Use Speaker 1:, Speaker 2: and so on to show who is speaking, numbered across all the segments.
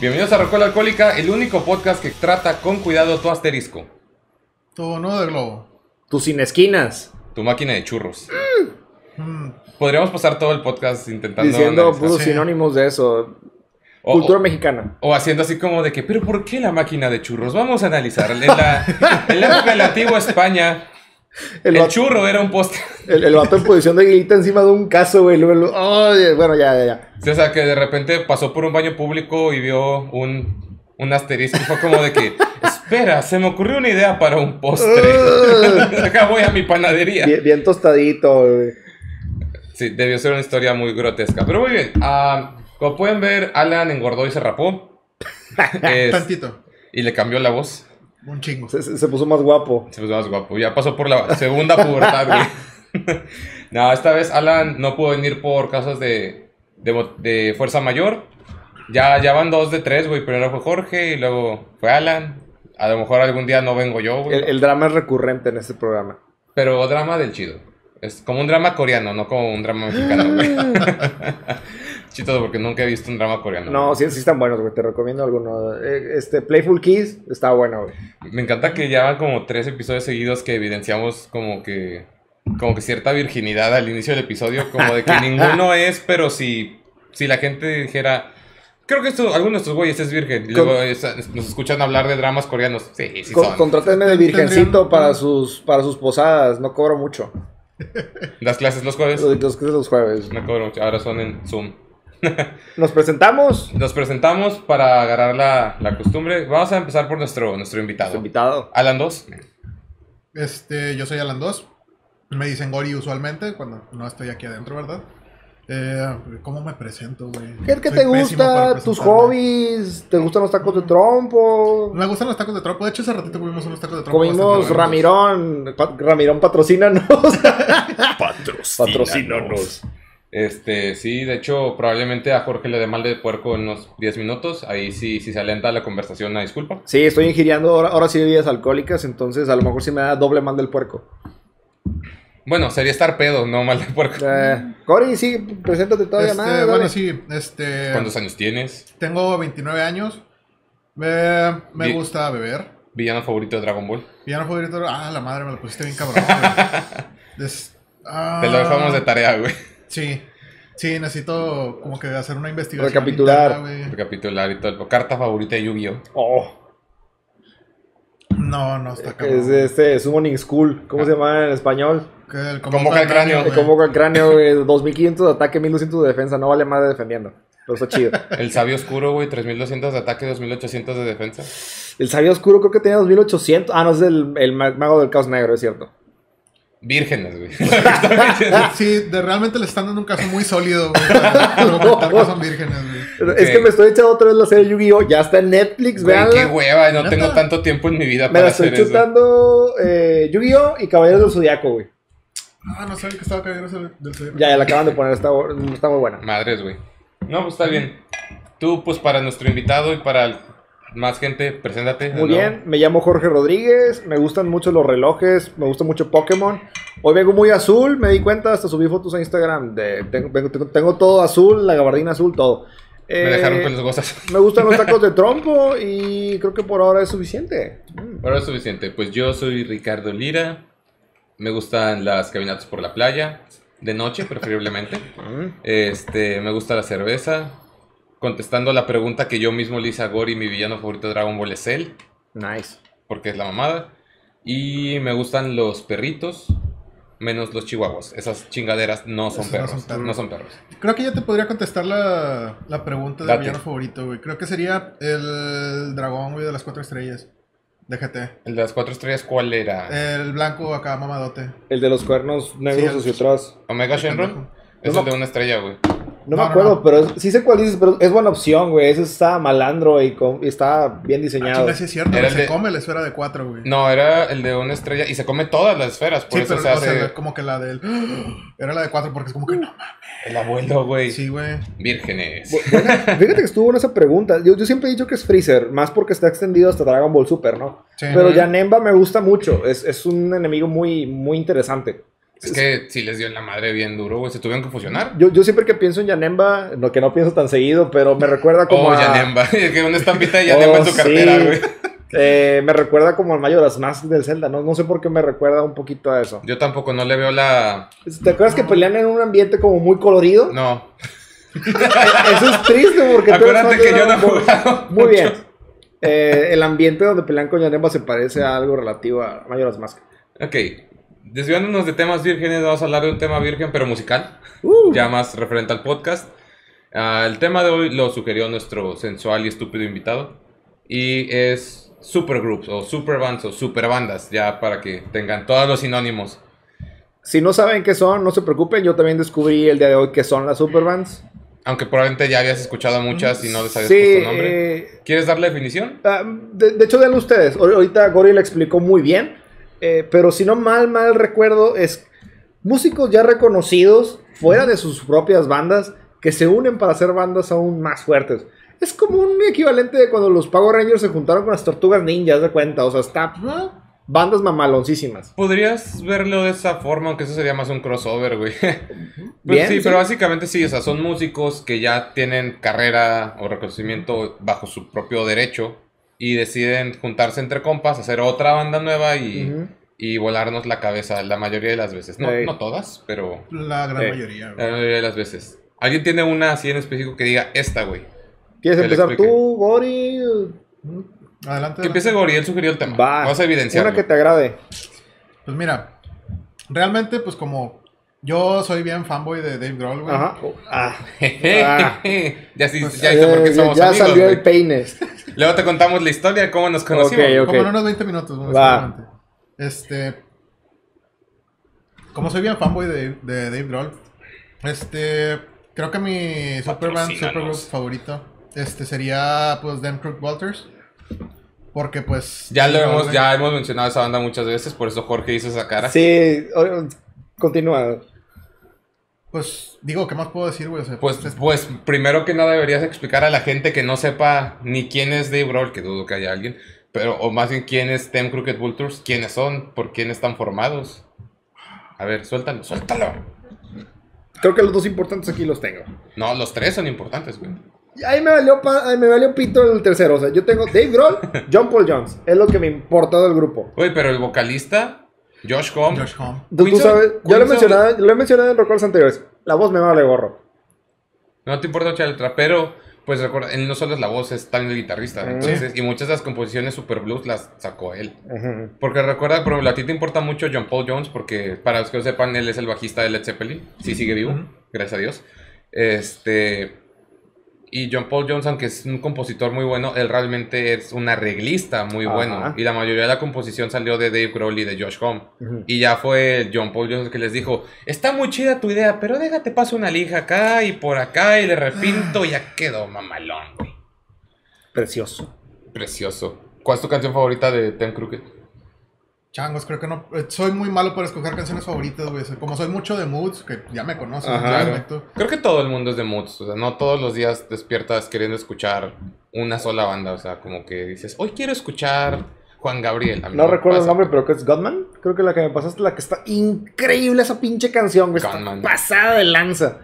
Speaker 1: Bienvenidos a Rocola Alcohólica, el único podcast que trata con cuidado tu asterisco,
Speaker 2: Tu nudo de globo.
Speaker 3: Tus sin esquinas.
Speaker 1: tu máquina de churros.
Speaker 2: Mm,
Speaker 1: Podríamos pasar todo el podcast intentando
Speaker 3: Diciendo puros
Speaker 2: Sí.
Speaker 3: sinónimos de eso.
Speaker 1: O-
Speaker 3: Cultura
Speaker 1: o-
Speaker 3: mexicana.
Speaker 1: O haciendo así como de que, pero ¿por qué la máquina de churros? Vamos a analizar. En la, en la época de la antigua España,
Speaker 3: El,
Speaker 1: el,
Speaker 3: vato,
Speaker 1: churro era un poste.
Speaker 3: el, el vato en posición de guita encima de un caso, güey. bueno, ya, ya, ya.
Speaker 1: Sí, O sea, que de repente pasó por un baño público y vio un, un asterisco y fue como de que, espera, se me ocurrió una idea para un postre. Acá voy a mi panadería.
Speaker 3: Bien, bien tostadito, güey.
Speaker 1: Sí, debió ser una historia muy grotesca. Pero muy bien. ah, como pueden ver, Alan engordó y se rapó. Es-
Speaker 2: Tantito.
Speaker 1: y le cambió la voz.
Speaker 2: Un chingo.
Speaker 3: Se, se- puso más guapo.
Speaker 1: Se puso más guapo. Ya pasó por la segunda pubertad, güey. no, esta vez Alan no pudo venir por causas de, de, de fuerza mayor. Ya, ya van dos de tres, güey. Primero fue Jorge y luego fue Alan. A lo mejor algún día no vengo yo, güey.
Speaker 3: El, el drama es recurrente en este programa.
Speaker 1: Pero drama del chido. Es como un drama coreano, no como un drama mexicano, güey. Chistoso porque nunca he visto un drama coreano.
Speaker 3: No, sí, sí están buenos, güey. Te recomiendo alguno. Eh, Este, Playful Kiss está bueno, güey.
Speaker 1: Me encanta que ya van como tres episodios seguidos que evidenciamos como que como que cierta virginidad al inicio del episodio, como de que ninguno es, pero si, si la gente dijera, creo que esto, alguno de estos güeyes es virgen, y luego nos escuchan hablar de dramas coreanos, sí, sí
Speaker 3: Con-
Speaker 1: son.
Speaker 3: Contrátenme de virgencito para sus, para sus posadas. No cobro mucho.
Speaker 1: Las clases los jueves,
Speaker 3: Los, los, los jueves.
Speaker 1: no cobro mucho, ahora son en Zoom.
Speaker 3: Nos presentamos.
Speaker 1: Nos presentamos para agarrar la, la costumbre. Vamos a empezar por nuestro, nuestro invitado.
Speaker 3: Su invitado.
Speaker 1: Alan 2.
Speaker 2: Este, yo soy Alan 2. Me dicen Gori usualmente cuando no estoy aquí adentro, ¿verdad? Eh, ¿Cómo me presento, güey?
Speaker 3: ¿Qué, te gusta? ¿Tus hobbies? ¿Te gustan los tacos de trompo?
Speaker 2: Me gustan los tacos de trompo. De hecho, hace ratito comimos unos tacos de trompo.
Speaker 3: Comimos. Ramirón. Pa- Ramirón, patrocínanos.
Speaker 1: Patrocínanos. Este, sí, de hecho, probablemente a Jorge le dé mal de puerco en unos 10 minutos. Ahí sí, si se alenta la conversación, una disculpa.
Speaker 3: Sí, estoy ingiriendo ahora, ahora sí bebidas alcohólicas, entonces a lo mejor sí me da doble mal del puerco.
Speaker 1: Bueno, sería estar pedo, no mal de puerco.
Speaker 3: Eh, Cory, sí, preséntate todavía
Speaker 2: Este,
Speaker 3: más.
Speaker 2: bueno, sí, este.
Speaker 1: ¿Cuántos años tienes?
Speaker 2: Tengo 29 años. Eh, me
Speaker 1: Bien.
Speaker 2: gusta beber.
Speaker 1: ¿Villano favorito de Dragon Ball?
Speaker 2: Villano favorito. Ah, la madre, me lo pusiste bien cabrón, güey. Des- ah,
Speaker 1: Te lo dejamos de tarea, güey.
Speaker 2: Sí. Sí, necesito como que hacer una investigación.
Speaker 3: Recapitular.
Speaker 2: interna.
Speaker 1: Recapitular y todo. Carta favorita de Yu-Gi-Oh!
Speaker 3: Oh,
Speaker 2: No, no está cabrón.
Speaker 3: es de este Summoning School. ¿Cómo se llama en español?
Speaker 2: El
Speaker 1: Convoca el cráneo.
Speaker 2: Güey.
Speaker 3: convoca el cráneo, güey, 2500 de ataque, 1200 de defensa. No vale madre defendiendo. Pero está chido.
Speaker 1: El sabio oscuro, güey, 3200 de ataque, 2800 de defensa.
Speaker 3: El sabio oscuro creo que tenía 2800. Ah, no, es el, el ma- mago del caos negro, es cierto.
Speaker 1: Vírgenes, güey.
Speaker 2: Sí, de, realmente le están dando un caso muy sólido, güey. Que son vírgenes, güey.
Speaker 3: Es que me estoy echando otra vez la serie Yu-Gi-Oh! Ya está en Netflix,
Speaker 1: Güey,
Speaker 3: vean.
Speaker 1: qué hueva, no tengo tanto tiempo en mi vida
Speaker 3: Me
Speaker 1: para
Speaker 3: la estoy
Speaker 1: hacer eso.
Speaker 3: chutando eh, Yu-Gi-Oh! y Caballeros del Zodiaco, güey.
Speaker 2: Ah, no sabía que estaba ese del Zodiaco.
Speaker 3: Ya, ya la acaban de poner, está, está muy buena.
Speaker 1: Madres, güey. No, pues está bien. Tú, pues para nuestro invitado y para el- más gente, preséntate.
Speaker 3: Muy bien, me llamo Jorge Rodríguez, me gustan mucho los relojes, me gusta mucho Pokémon. Hoy vengo muy azul, me di cuenta, hasta subí fotos a Instagram. De, tengo, vengo- tengo- tengo todo azul, la gabardina azul, todo.
Speaker 1: Me
Speaker 3: Eh,
Speaker 1: dejaron con los gozas.
Speaker 3: me gustan los tacos de trompo y creo que por ahora es suficiente. Mm.
Speaker 1: Ahora es suficiente. Pues yo soy Ricardo Lira. Me gustan las caminatas por la playa. De noche, preferiblemente.
Speaker 3: Mm.
Speaker 1: Este, me gusta la cerveza. Contestando la pregunta que yo mismo le hice a Gori, mi villano favorito de Dragon Ball es él.
Speaker 3: Nice.
Speaker 1: Porque es la mamada. Y me gustan los perritos. Menos los chihuahuas. Esas chingaderas no son
Speaker 2: no
Speaker 1: perros.
Speaker 2: son perros.
Speaker 1: No son perros.
Speaker 2: Creo que ya te podría contestar la, la pregunta de
Speaker 1: Date.
Speaker 2: mi villano favorito, güey. Creo que sería el dragón, güey, de las cuatro estrellas. De GT.
Speaker 1: El de las cuatro estrellas, ¿cuál era?
Speaker 2: El blanco acá, mamadote.
Speaker 3: El de los cuernos negros
Speaker 2: Sí,
Speaker 3: hacia atrás.
Speaker 1: Omega Shenron. Es
Speaker 3: No,
Speaker 1: el de una estrella, güey.
Speaker 3: No,
Speaker 2: No,
Speaker 3: me acuerdo,
Speaker 2: no.
Speaker 3: pero es- sí sé cuál dices, pero es buena opción, güey. Ese está malandro y, con- y está bien
Speaker 2: Ah,
Speaker 3: diseñado.
Speaker 2: chinga, sí es cierto,
Speaker 1: Era
Speaker 2: se
Speaker 1: de-
Speaker 2: come la esfera de cuatro, güey.
Speaker 1: No, era el de una estrella. Y se come todas las esferas. Por
Speaker 2: sí,
Speaker 1: eso
Speaker 2: pero
Speaker 1: se
Speaker 2: o
Speaker 1: hace
Speaker 2: sea, como que la del... Era la de cuatro porque es como que no mames.
Speaker 1: el abuelo, güey.
Speaker 2: Sí, güey.
Speaker 1: Vírgenes.
Speaker 3: Fíjate que estuvo en esa pregunta. Yo, yo siempre he dicho que es Freezer, más porque está extendido hasta Dragon Ball Super, ¿no?
Speaker 2: Sí.
Speaker 3: Pero. Janemba me gusta mucho. Es, es un enemigo muy, muy interesante.
Speaker 1: Es que sí les dio en la madre bien duro, güey. Se tuvieron que fusionar.
Speaker 3: Yo, yo siempre que pienso en Yanemba, no que no pienso tan seguido, pero me recuerda como
Speaker 1: Oh,
Speaker 3: a...
Speaker 1: Yanemba. Es que una estampita de Yanemba en
Speaker 3: Oh,
Speaker 1: su cartera,
Speaker 3: sí.
Speaker 1: güey.
Speaker 3: Eh, me recuerda como al Majora's Mask del Zelda, ¿no? No sé por qué me recuerda un poquito a eso.
Speaker 1: Yo tampoco no le veo la.
Speaker 3: ¿Te acuerdas que pelean en un ambiente como muy colorido?
Speaker 1: No.
Speaker 3: Eso es triste porque
Speaker 1: Acuérdate que yo no he jugado.
Speaker 3: Muy bien. Eh, el ambiente donde pelean con Yanemba se parece a algo relativo a Majora's Mask.
Speaker 1: Ok. Desviándonos de temas vírgenes, vamos a hablar de un tema virgen, pero musical.
Speaker 3: Uh,
Speaker 1: Ya más referente al podcast. Ah, el tema de hoy lo sugirió nuestro sensual y estúpido invitado. Y es supergroups, o superbands, o superbandas, ya para que tengan todos los sinónimos.
Speaker 3: Si no saben qué son, no se preocupen. Yo también descubrí el día de hoy qué son las superbands.
Speaker 1: Aunque probablemente ya habías escuchado muchas y no les habías
Speaker 3: Sí,
Speaker 1: puesto nombre.
Speaker 3: eh,
Speaker 1: ¿Quieres dar la definición?
Speaker 3: Ah, de, de hecho, denlo ustedes. Ahor- Ahorita Gori le explicó muy bien. Eh, pero si no mal, mal recuerdo, es músicos ya reconocidos fuera de sus propias bandas que se unen para hacer bandas aún más fuertes. Es como un equivalente de cuando los Power Rangers se juntaron con las Tortugas Ninjas, de cuenta. O sea, está bandas mamaloncísimas.
Speaker 1: Podrías verlo de esa forma, aunque eso sería más un crossover, güey. Pues
Speaker 3: Bien,
Speaker 1: sí,
Speaker 3: sí.
Speaker 1: pero básicamente sí, o sea, son músicos que ya tienen carrera o reconocimiento bajo su propio derecho y deciden juntarse entre compas, hacer otra banda nueva y, y volarnos la cabeza la mayoría de las veces. No, no todas, pero
Speaker 2: La gran
Speaker 3: Eh,
Speaker 2: mayoría. güey.
Speaker 1: la mayoría de las veces. ¿Alguien tiene una así en específico que diga esta, güey?
Speaker 3: ¿Quieres empezar tú, Gori?
Speaker 2: Adelante.
Speaker 1: Que empiece
Speaker 2: adelante.
Speaker 1: Goriel sugirió el tema.
Speaker 3: Va.
Speaker 1: Vas a evidenciarlo.
Speaker 3: Una que te agrade.
Speaker 2: Pues mira, realmente, pues como yo soy bien fanboy de Dave Grohl, güey.
Speaker 3: Ajá. Ah,
Speaker 1: ya sí,
Speaker 2: Pues,
Speaker 1: ya hice por qué
Speaker 3: eh,
Speaker 1: somos
Speaker 3: ya
Speaker 1: amigos,
Speaker 3: salió
Speaker 1: güey.
Speaker 3: el peine.
Speaker 1: Luego te contamos la historia de cómo nos conocimos.
Speaker 3: Ok, ok.
Speaker 2: Como en unos 20 minutos,
Speaker 3: Va.
Speaker 2: Este. Como soy bien fanboy de, de Dave Grohl, este. Creo que mi superband,
Speaker 1: Patrocínanos.
Speaker 2: supergroup favorito, este sería, pues, Dan Crook Walters. Porque, pues.
Speaker 1: Ya lo hemos, ya hemos mencionado esa banda muchas veces, por eso Jorge hizo esa cara.
Speaker 3: Sí, continúa.
Speaker 2: Pues, digo, ¿qué más puedo decir, güey? O sea,
Speaker 1: Pues,
Speaker 2: es-
Speaker 1: pues, primero que nada deberías explicar a la gente que no sepa ni quién es Dave Grohl, que dudo que haya alguien, pero, o más bien quién es Tem Crooked Vultures, quiénes son, por quién están formados. A ver, suéltalo, suéltalo.
Speaker 3: Creo que los dos importantes aquí los tengo.
Speaker 1: No, los tres son importantes, güey.
Speaker 3: Y Ahí me valió, pa- ahí me valió pito el tercero. O sea, yo tengo Dave Grohl, John Paul Jones. Es lo que me importó del grupo.
Speaker 1: Oye, pero el vocalista, Josh Homme,
Speaker 2: Josh Homme.
Speaker 3: Tú, sabes, yo lo he mencionado, lo he mencionado en recuerdos anteriores. La voz me vale gorro.
Speaker 1: no te importa mucho la letra, pero, pues recuerda, él no solo es la voz, es también el guitarrista.
Speaker 3: Mm.
Speaker 1: Entonces, y muchas de las composiciones super blues las sacó él. Porque recuerda, por ejemplo, a ti te importa mucho John Paul Jones, porque para los que lo sepan, él es el bajista de Led Zeppelin. Sí, sigue vivo, gracias a Dios. Este. Y John Paul Jones, aunque es un compositor muy bueno, él realmente es un arreglista muy
Speaker 3: Ajá.
Speaker 1: bueno. Y la mayoría de la composición salió de Dave Grohl y de Josh Homme.
Speaker 3: Ujú.
Speaker 1: Y ya fue John Paul el que les dijo: Está muy chida tu idea, pero déjate paso una lija acá y por acá y le repinto y ya quedó mamalón, güey.
Speaker 3: Precioso.
Speaker 1: Precioso. ¿Cuál es tu canción favorita de Tim Crooked?
Speaker 2: Changos, creo que no. eh, Soy muy malo para escoger canciones favoritas, güey. Como soy mucho de moods, que ya me
Speaker 3: Ajá.
Speaker 2: meto.
Speaker 1: Creo que todo el mundo es de moods, o sea, no todos los días despiertas queriendo escuchar una sola banda, o sea, como que dices, hoy quiero escuchar Juan Gabriel. A mí
Speaker 3: No recuerdo el nombre, pero que es Godman. Creo que la que me pasaste es la que está increíble esa pinche canción, güey. Está pasada de lanza.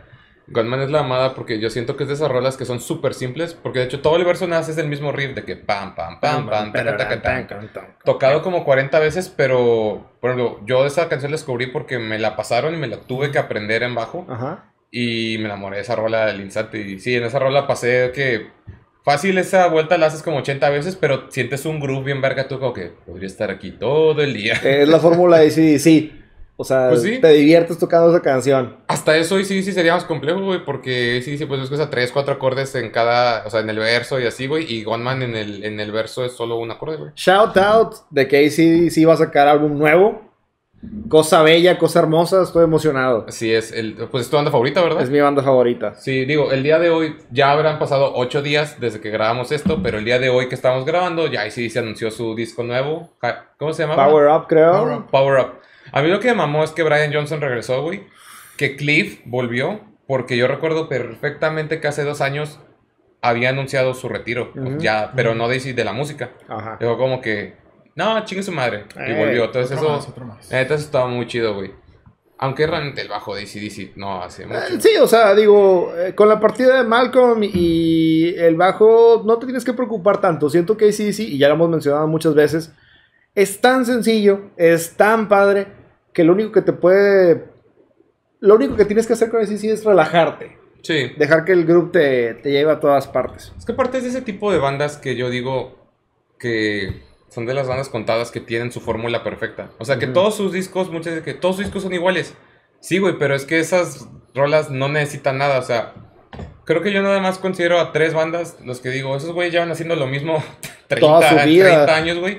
Speaker 1: Godman es la amada porque yo siento que es de esas rolas que son súper simples, porque de hecho todo el verso nace es el mismo riff de que pam, pam, pam, pam, taca, taca, tam. Tocado como 40 veces, pero, por ejemplo, yo esa canción la descubrí porque me la pasaron y me la tuve que aprender en bajo.
Speaker 3: Ajá.
Speaker 1: Y me enamoré de esa rola del instante. Y sí, en esa rola pasé que fácil esa vuelta la haces como 80 veces, pero sientes un groove bien verga tú como que podría estar aquí todo el día.
Speaker 3: Es la fórmula de sí. O sea,
Speaker 1: Pues sí.
Speaker 3: te diviertes tocando esa canción.
Speaker 1: Hasta eso y sí, sí sería más complejo, güey, porque sí, sí, pues es que tres, cuatro acordes en cada, o sea, en el verso y así, güey, y Gunman en el, en el verso es solo un acorde, güey.
Speaker 3: Shout out de que ACDC va a sacar álbum nuevo. Cosa bella, cosa hermosa, estoy emocionado.
Speaker 1: Así es, el, pues es tu banda favorita, ¿verdad?
Speaker 3: Es mi banda favorita.
Speaker 1: Sí, digo, el día de hoy ya habrán pasado ocho días desde que grabamos esto, pero el día de hoy que estamos grabando ya sí se anunció su disco nuevo. ¿Cómo se llama?
Speaker 3: Power Up, creo.
Speaker 2: Power Up.
Speaker 1: Power Up. A mí lo que me mamó es que Brian Johnson regresó, güey. Que Cliff volvió, porque yo recuerdo perfectamente que hace dos años había anunciado su retiro. ya, pero no de, de la música.
Speaker 3: Ajá.
Speaker 1: Dijo como que, no, chingue su madre. Y
Speaker 3: Eh,
Speaker 1: volvió. Entonces
Speaker 2: Otro
Speaker 1: eso,
Speaker 2: más, otro más.
Speaker 1: la neta, eso estaba muy chido, güey. Aunque realmente el bajo de ACDC no hace mucho.
Speaker 3: Eh, Sí, o sea, digo, eh, con la partida de Malcolm y el bajo no te tienes que preocupar tanto. Siento que ACDC, y ya lo hemos mencionado muchas veces, es tan sencillo, es tan padre, que lo único que te puede... Lo único que tienes que hacer con ACDC es relajarte.
Speaker 1: Sí.
Speaker 3: Dejar que el grupo te, te lleve a todas partes.
Speaker 1: Es que aparte es de ese tipo de bandas que yo digo que son de las bandas contadas que tienen su fórmula perfecta. O sea, que todos sus discos, muchas veces que todos sus discos son iguales. Sí, güey, pero es que esas rolas no necesitan nada. O sea, creo que yo nada más considero a tres bandas los que digo, esos güeyes llevan haciendo lo mismo 30,
Speaker 3: Toda su vida.
Speaker 1: 30 años, güey.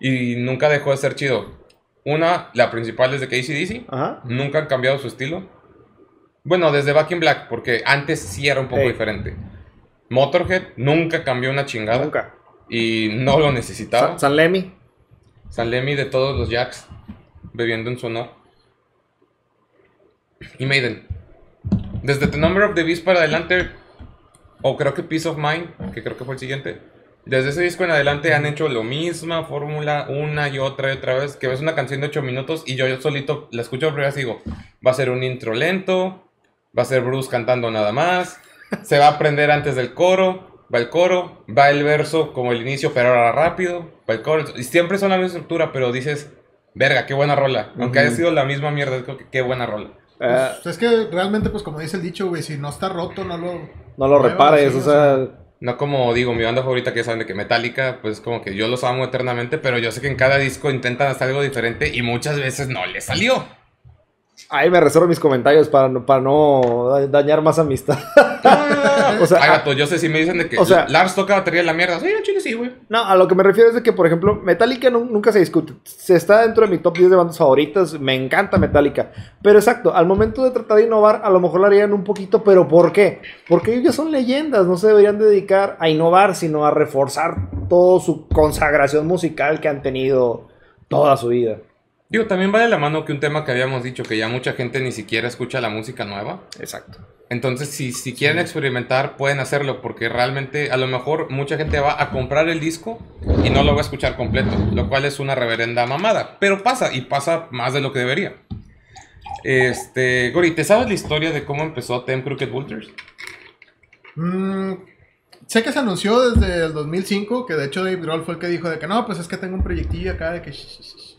Speaker 1: Y nunca dejó de ser chido. Una, la principal desde que ACDC.
Speaker 3: Ajá.
Speaker 1: Nunca han cambiado su estilo. Bueno, desde Back in Black, porque antes sí era un poco
Speaker 3: Ey.
Speaker 1: diferente. Motorhead nunca cambió una chingada.
Speaker 3: Nunca.
Speaker 1: Y no lo necesitaba.
Speaker 3: San, San Lemmy.
Speaker 1: San Lemmy de todos los Jacks, bebiendo en su honor. Y Maiden. Desde The Number of the Beast para adelante, o creo que Peace of Mind, que creo que fue el siguiente. Desde ese disco en adelante han hecho lo misma fórmula una y otra y otra vez. Que ves una canción de 8 minutos y yo, yo solito la escucho por primera vez y digo, va a ser un intro lento, va a ser Bruce cantando nada más, se va a aprender antes del coro, va el coro, va el verso como el inicio, pero ahora rápido, va el coro. Y siempre son la misma estructura, pero dices, verga, qué buena rola. Aunque haya
Speaker 3: Ujú.
Speaker 1: sido la misma mierda, qué buena rola.
Speaker 3: Eh,
Speaker 2: Pues, es que realmente, pues como dice el dicho, güey, si no está roto, no lo...
Speaker 3: no lo repares,
Speaker 2: sí,
Speaker 3: o sea...
Speaker 1: No como digo, mi banda favorita que ya saben de que Metallica, pues como que yo los amo eternamente, pero yo sé que en cada disco intentan hacer algo diferente y muchas veces no les salió.
Speaker 3: Ahí me reservo mis comentarios para no, para no da- dañar más amistad. O sea,
Speaker 1: Ay, yo sé si me dicen de que
Speaker 3: o sea-
Speaker 1: Lars toca batería en la mierda. Sí, chile sí, güey.
Speaker 3: No, a lo que me refiero es de que, por ejemplo, Metallica nu- nunca se discute. Se está dentro de mi top 10 de bandas favoritas. Me encanta Metallica. Pero exacto, al momento de tratar de innovar, a lo mejor lo harían un poquito. ¿Pero por qué? Porque ellos ya son leyendas. No se deberían dedicar a innovar, sino a reforzar toda su consagración musical que han tenido toda su vida.
Speaker 1: Digo, también va de la mano que un tema que habíamos dicho, que ya mucha gente ni siquiera escucha la música nueva.
Speaker 3: Exacto.
Speaker 1: Entonces, si, si quieren experimentar, pueden hacerlo, porque realmente a lo mejor mucha gente va a comprar el disco y no lo va a escuchar completo, lo cual es una reverenda mamada. Pero pasa, y pasa más de lo que debería. Este, Gori, ¿te sabes la historia de cómo empezó Tem Crooked Vultures?
Speaker 2: Mm, sé que se anunció desde el 2005, que de hecho Dave Grohl fue el que dijo de que no, pues es que tengo un proyectillo acá de que... sh- sh- sh".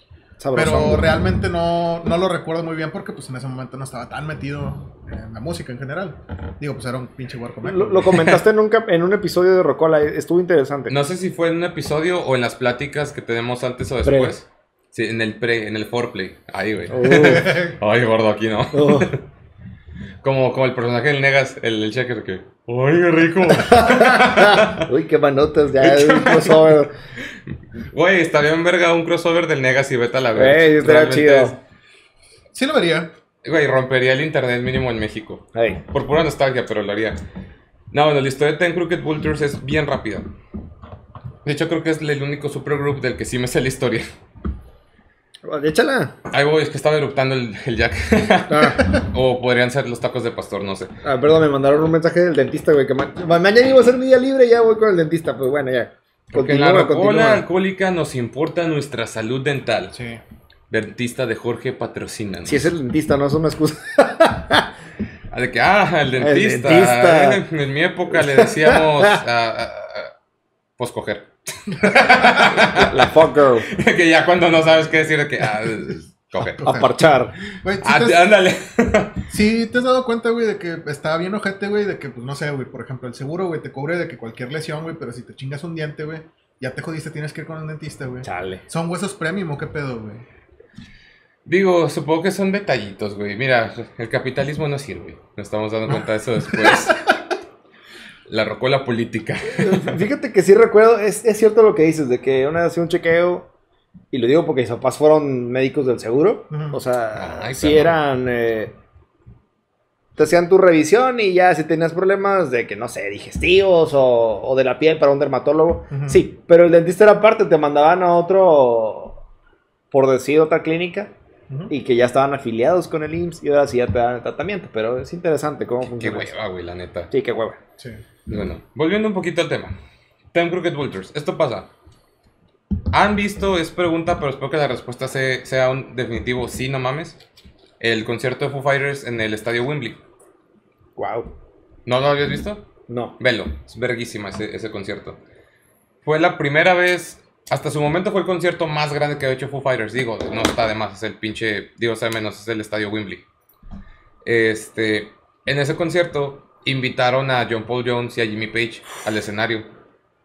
Speaker 2: Pero realmente no, no lo recuerdo muy bien porque pues en ese momento no estaba tan metido en la música en general. Digo, pues era un pinche huerco meco.
Speaker 3: Lo, lo comentaste en un, en un episodio de Rocola. Estuvo interesante.
Speaker 1: No sé si fue en un episodio o en las pláticas que tenemos antes o
Speaker 3: Pre.
Speaker 1: después. Sí, en el pre, en el foreplay. Ahí, güey.
Speaker 3: Uf,
Speaker 1: Ay, gordo, aquí no.
Speaker 3: uf.
Speaker 1: Como, como el personaje del Negas, el, el checker que... ¡Ay, qué rico!
Speaker 3: Uy, qué manotas. Ya es un crossover.
Speaker 1: Güey, estaría en verga un crossover del Negas y Beta la
Speaker 3: Güey,
Speaker 1: vez.
Speaker 3: estaría chido.
Speaker 2: Sí lo vería.
Speaker 1: Güey, rompería el internet mínimo en México.
Speaker 3: Hey.
Speaker 1: Por pura nostalgia, pero lo haría. No, bueno, la historia de Ten Crooked Vultures es bien rápida. De hecho, creo que es el único supergroup del que sí me sé la historia.
Speaker 3: Échala.
Speaker 1: Ay, voy, es que estaba eructando el, el Jack.
Speaker 3: Ah,
Speaker 1: o podrían ser los tacos de pastor, no sé.
Speaker 3: ah, perdón, me mandaron un mensaje del dentista, güey. Que ma- ma- mañana iba a ser mi día libre y ya voy con el dentista. Pues bueno, ya.
Speaker 1: Porque la
Speaker 3: continúa.
Speaker 1: alcohólica nos importa nuestra salud dental.
Speaker 2: Sí.
Speaker 1: Dentista de Jorge patrocina.
Speaker 3: Si es el dentista, no es una excusa.
Speaker 1: Ah, de que, ah, el dentista.
Speaker 3: dentista.
Speaker 1: Eh, En mi época le decíamos, ah, ah, ah, pues coger.
Speaker 3: La fuck girl.
Speaker 1: que ya cuando no sabes qué decir, de que, ah, coger.
Speaker 3: A parchar.
Speaker 2: Güey, ¿sí,
Speaker 1: Ah,
Speaker 2: te
Speaker 1: te-
Speaker 2: has,
Speaker 1: ándale.
Speaker 2: sí te has dado cuenta, güey, de que está bien ojete, güey, de que, pues no sé, güey, por ejemplo, el seguro, güey, te cubre de que cualquier lesión, güey, pero si te chingas un diente, güey, ya te jodiste, tienes que ir con un dentista, güey.
Speaker 3: Chale.
Speaker 2: ¿Son huesos premium o qué pedo, güey?
Speaker 1: Digo, supongo que son detallitos, güey. Mira, el capitalismo no sirve. Nos estamos dando cuenta de eso después. La rocola política.
Speaker 3: Fíjate que sí recuerdo, es, es cierto lo que dices, de que una vez hacía un chequeo, y lo digo porque mis papás fueron médicos del seguro, o sea,
Speaker 1: Ay,
Speaker 3: sí
Speaker 1: cabrón.
Speaker 3: eran, eh, te hacían tu revisión y ya si tenías problemas de que, no sé, digestivos o, o de la piel para un dermatólogo, sí, pero el dentista era aparte, te mandaban a otro, por decir, otra clínica. Y que ya estaban afiliados con el IMSS y ahora sí ya te dan el tratamiento, pero es interesante cómo
Speaker 1: Qué
Speaker 3: funciona. eso.
Speaker 1: hueva, güey, la neta.
Speaker 3: Sí, qué hueva.
Speaker 2: Sí.
Speaker 1: Bueno, volviendo un poquito al tema. Ten Crooked Vultures. Esto pasa. ¿Han visto? Es pregunta, pero espero que la respuesta se- sea un definitivo sí, no mames. el concierto de Foo Fighters en el estadio Wembley.
Speaker 3: Wow.
Speaker 1: ¿No lo habías visto?
Speaker 3: No.
Speaker 1: Velo, es verguísima ese, ese concierto. Fue la primera vez, hasta su momento fue el concierto más grande que ha hecho Foo Fighters. Digo, no está de más, es el pinche, digo, sabe menos, es el estadio Wembley. Este, en ese concierto invitaron a John Paul Jones y a Jimmy Page al escenario.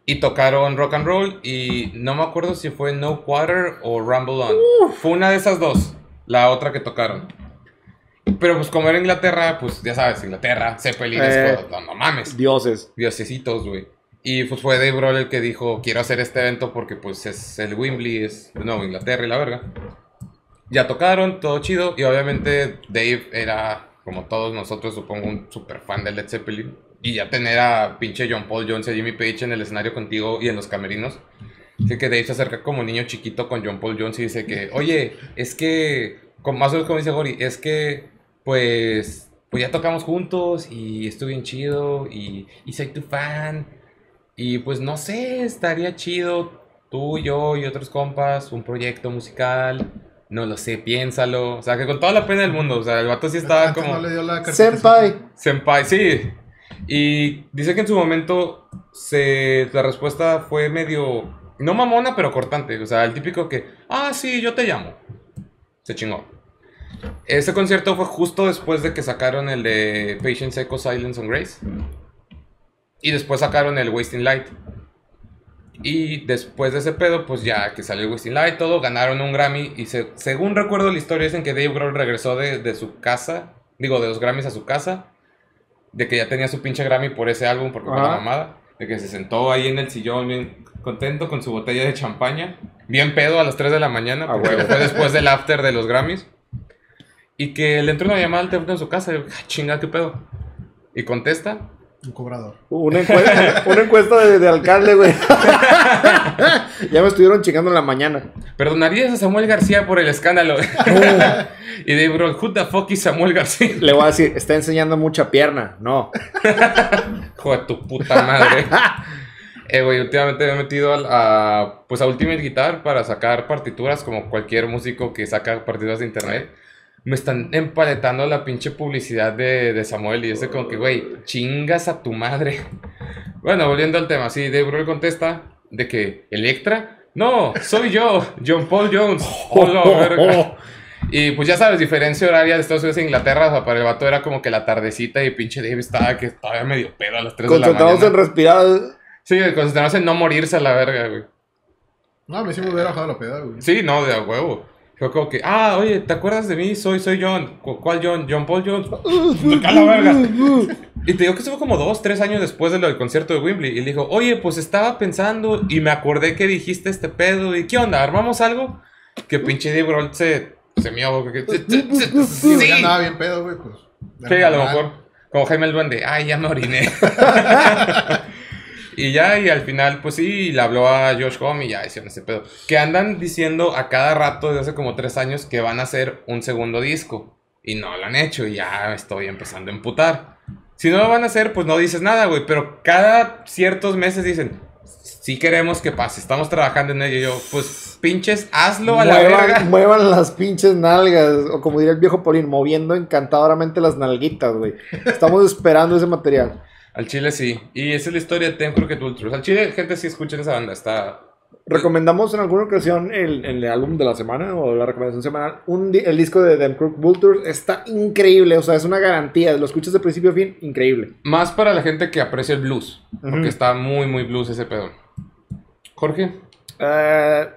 Speaker 1: Y tocaron rock and roll y no me acuerdo si fue No Quarter o Rumble On. Fue una de esas dos, la otra que tocaron. Pero pues como era Inglaterra, pues ya sabes, Inglaterra, Zeppelin,
Speaker 3: Eh.
Speaker 1: no, no mames.
Speaker 3: Dioses.
Speaker 1: Diosesitos, güey. Y pues fue Dave Grohl el que dijo, quiero hacer este evento porque pues es el Wembley, es de nuevo Inglaterra y la verga. Ya tocaron, todo chido. Y obviamente Dave era, como todos nosotros, supongo, un super fan de Led Zeppelin. Y ya tener a pinche John Paul Jones y Jimmy Page en el escenario contigo y en los camerinos. Así que Dave se acerca como niño chiquito con John Paul Jones y dice que, oye, es que, más o menos como dice Gori, es que, pues, pues ya tocamos juntos y estuvo bien chido y, y soy tu fan. Y pues no sé, estaría chido tú, yo y otros compas, un proyecto musical. No lo sé, piénsalo. O sea, que con toda la pena del mundo. O sea, el vato sí estaba
Speaker 2: Antes
Speaker 1: como...
Speaker 2: no le dio la
Speaker 3: Senpai.
Speaker 1: Senpai, sí. Y dice que en su momento se, la respuesta fue medio, no mamona, pero cortante. O sea, el típico que, ah, sí, yo te llamo. Se chingó. Ese concierto fue justo después de que sacaron el de Patience Echo Silence and Grace. Y después sacaron el Wasting Light. Y después de ese pedo, pues ya que salió el Wasting Light, todo, ganaron un Grammy. Y se- según recuerdo la historia, dicen que Dave Grohl regresó de, de su casa, digo, de los Grammys a su casa de que ya tenía su pinche Grammy por ese álbum, porque fue la mamada. De que se sentó ahí en el sillón bien contento con su botella de champaña. Bien pedo a las 3 de la mañana, porque fue después del after de los Grammys. Y que le entró una llamada al teléfono en su casa. Y yo, "Ah, chinga, ¿qué pedo? Y contesta.
Speaker 2: Un cobrador.
Speaker 3: Una encuesta, una encuesta de, de alcalde, güey. ya me estuvieron chingando en la mañana.
Speaker 1: ¿Perdonarías a Samuel García por el escándalo? y Dave Grohl, who the fuck is Samuel García?
Speaker 3: Le voy a decir, está enseñando mucha pierna. No.
Speaker 1: Hijo de tu puta madre. Eh, güey, últimamente me he metido al- a, pues a Ultimate Guitar para sacar partituras como cualquier músico que saca partituras de internet. Me están empaletando la pinche publicidad de, de Samuel y ese como que, güey, chingas a tu madre. Bueno, volviendo al tema, sí, Dave Grohl contesta de que, ¿Electra? No, soy yo, John Paul Jones. Hola, verga. Y pues ya sabes, diferencia horaria de Estados Unidos e Inglaterra, o sea, para el vato era como que la tardecita y pinche Dave estaba que todavía medio pedo a las 3 de la
Speaker 3: Concentrados
Speaker 1: mañana.
Speaker 3: en respirar.
Speaker 1: Sí, concentrarse en no morirse a la verga, güey.
Speaker 2: No, me hubiera bajado la peda, güey.
Speaker 1: Sí, no, de a huevo. Fue como que, ah, oye, ¿te acuerdas de mí? Soy, soy John. ¿Cu- ¿Cuál John? John Paul Jones. ¡Te cae la verga! Y te digo que eso fue como dos, tres años después de lo del concierto de Wembley. Y le dijo, oye, pues estaba pensando y me acordé que dijiste este pedo. ¿Y qué onda? ¿Armamos algo? Que pinche Dave Grohl se, se mió. que-
Speaker 2: Sí, ya andaba bien pedo, güey, pues.
Speaker 1: Sí, a lo mejor. Como Jaime el Duende. Ay, ya me oriné. y ya, y al final, pues sí, le habló a Josh Homme y ya hicieron ese pedo. Que andan diciendo a cada rato desde hace como tres años que van a hacer un segundo disco. Y no lo han hecho y ya estoy empezando a emputar. Si no lo van a hacer, pues no dices nada, güey. Pero cada ciertos meses dicen, sí queremos que pase, estamos trabajando en ello. Y yo, pues pinches, hazlo a la verga.
Speaker 3: Muevan, muevan las pinches nalgas. O como diría el viejo Polín, moviendo encantadoramente las nalguitas, güey. Estamos esperando ese material.
Speaker 1: Al Chile sí. Y esa es la historia de Ten Crooked Vultures. Al Chile, gente, sí escuchen esa banda. Está.
Speaker 3: Recomendamos en alguna ocasión el, el álbum de la semana o la recomendación semanal. Un el disco de Them Crook Vultures está increíble. O sea, es una garantía. Lo escuchas de principio a fin, increíble.
Speaker 1: Más para la gente que aprecia el blues. Porque está muy, muy blues ese pedo. Jorge.
Speaker 3: Eh,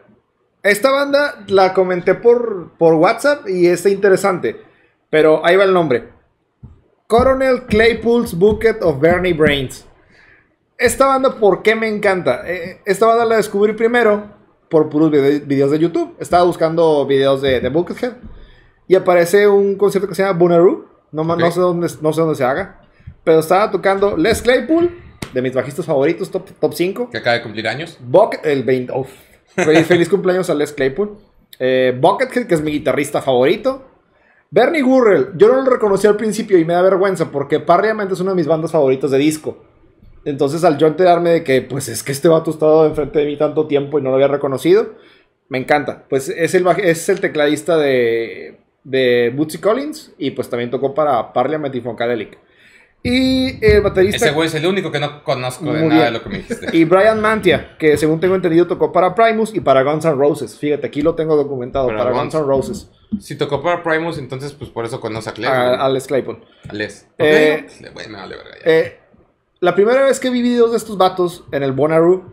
Speaker 3: esta banda la comenté por, por WhatsApp y está interesante. Pero ahí va el nombre. Coronel Claypool's Bucket of Bernie Brains. Esta banda, ¿por qué me encanta? Eh, esta banda la descubrí primero por puros vide- videos de YouTube. Estaba buscando videos de, de Buckethead. Y aparece un concierto que se llama Bonnaroo. No, ma- no, sé dónde, no sé dónde se haga. Pero estaba tocando Les Claypool, de mis bajistas favoritos, top, top 5.
Speaker 1: Que acaba de cumplir años.
Speaker 3: Bucket, el 20. uf. Feliz, feliz cumpleaños a Les Claypool. Eh, Buckethead, que es mi guitarrista favorito. Bernie Gurrell, yo no lo reconocí al principio y me da vergüenza porque Parliament es una de mis bandas favoritas de disco. Entonces, al yo enterarme de que, pues es que este vato ha estado enfrente de mí tanto tiempo y no lo había reconocido, me encanta. Pues es el, es el tecladista de, de Bootsy Collins y pues también tocó para Parliament y Funkadelic. Y el baterista...
Speaker 1: Ese güey es el único que no conozco de nada
Speaker 3: bien.
Speaker 1: de lo que me dijiste.
Speaker 3: Y Brian Mantia, que según tengo entendido tocó para Primus y para Guns N' Roses. Fíjate, aquí lo tengo documentado,
Speaker 1: Para
Speaker 3: para,
Speaker 1: Guns.
Speaker 3: N' Roses.
Speaker 1: Si tocó para Primus, entonces pues por eso conoce a Claire.
Speaker 3: A, Les Claypool.
Speaker 1: A Les.
Speaker 3: Eh,
Speaker 1: vale.
Speaker 3: Eh, la primera vez que vi videos de estos vatos en el Bonnaroo,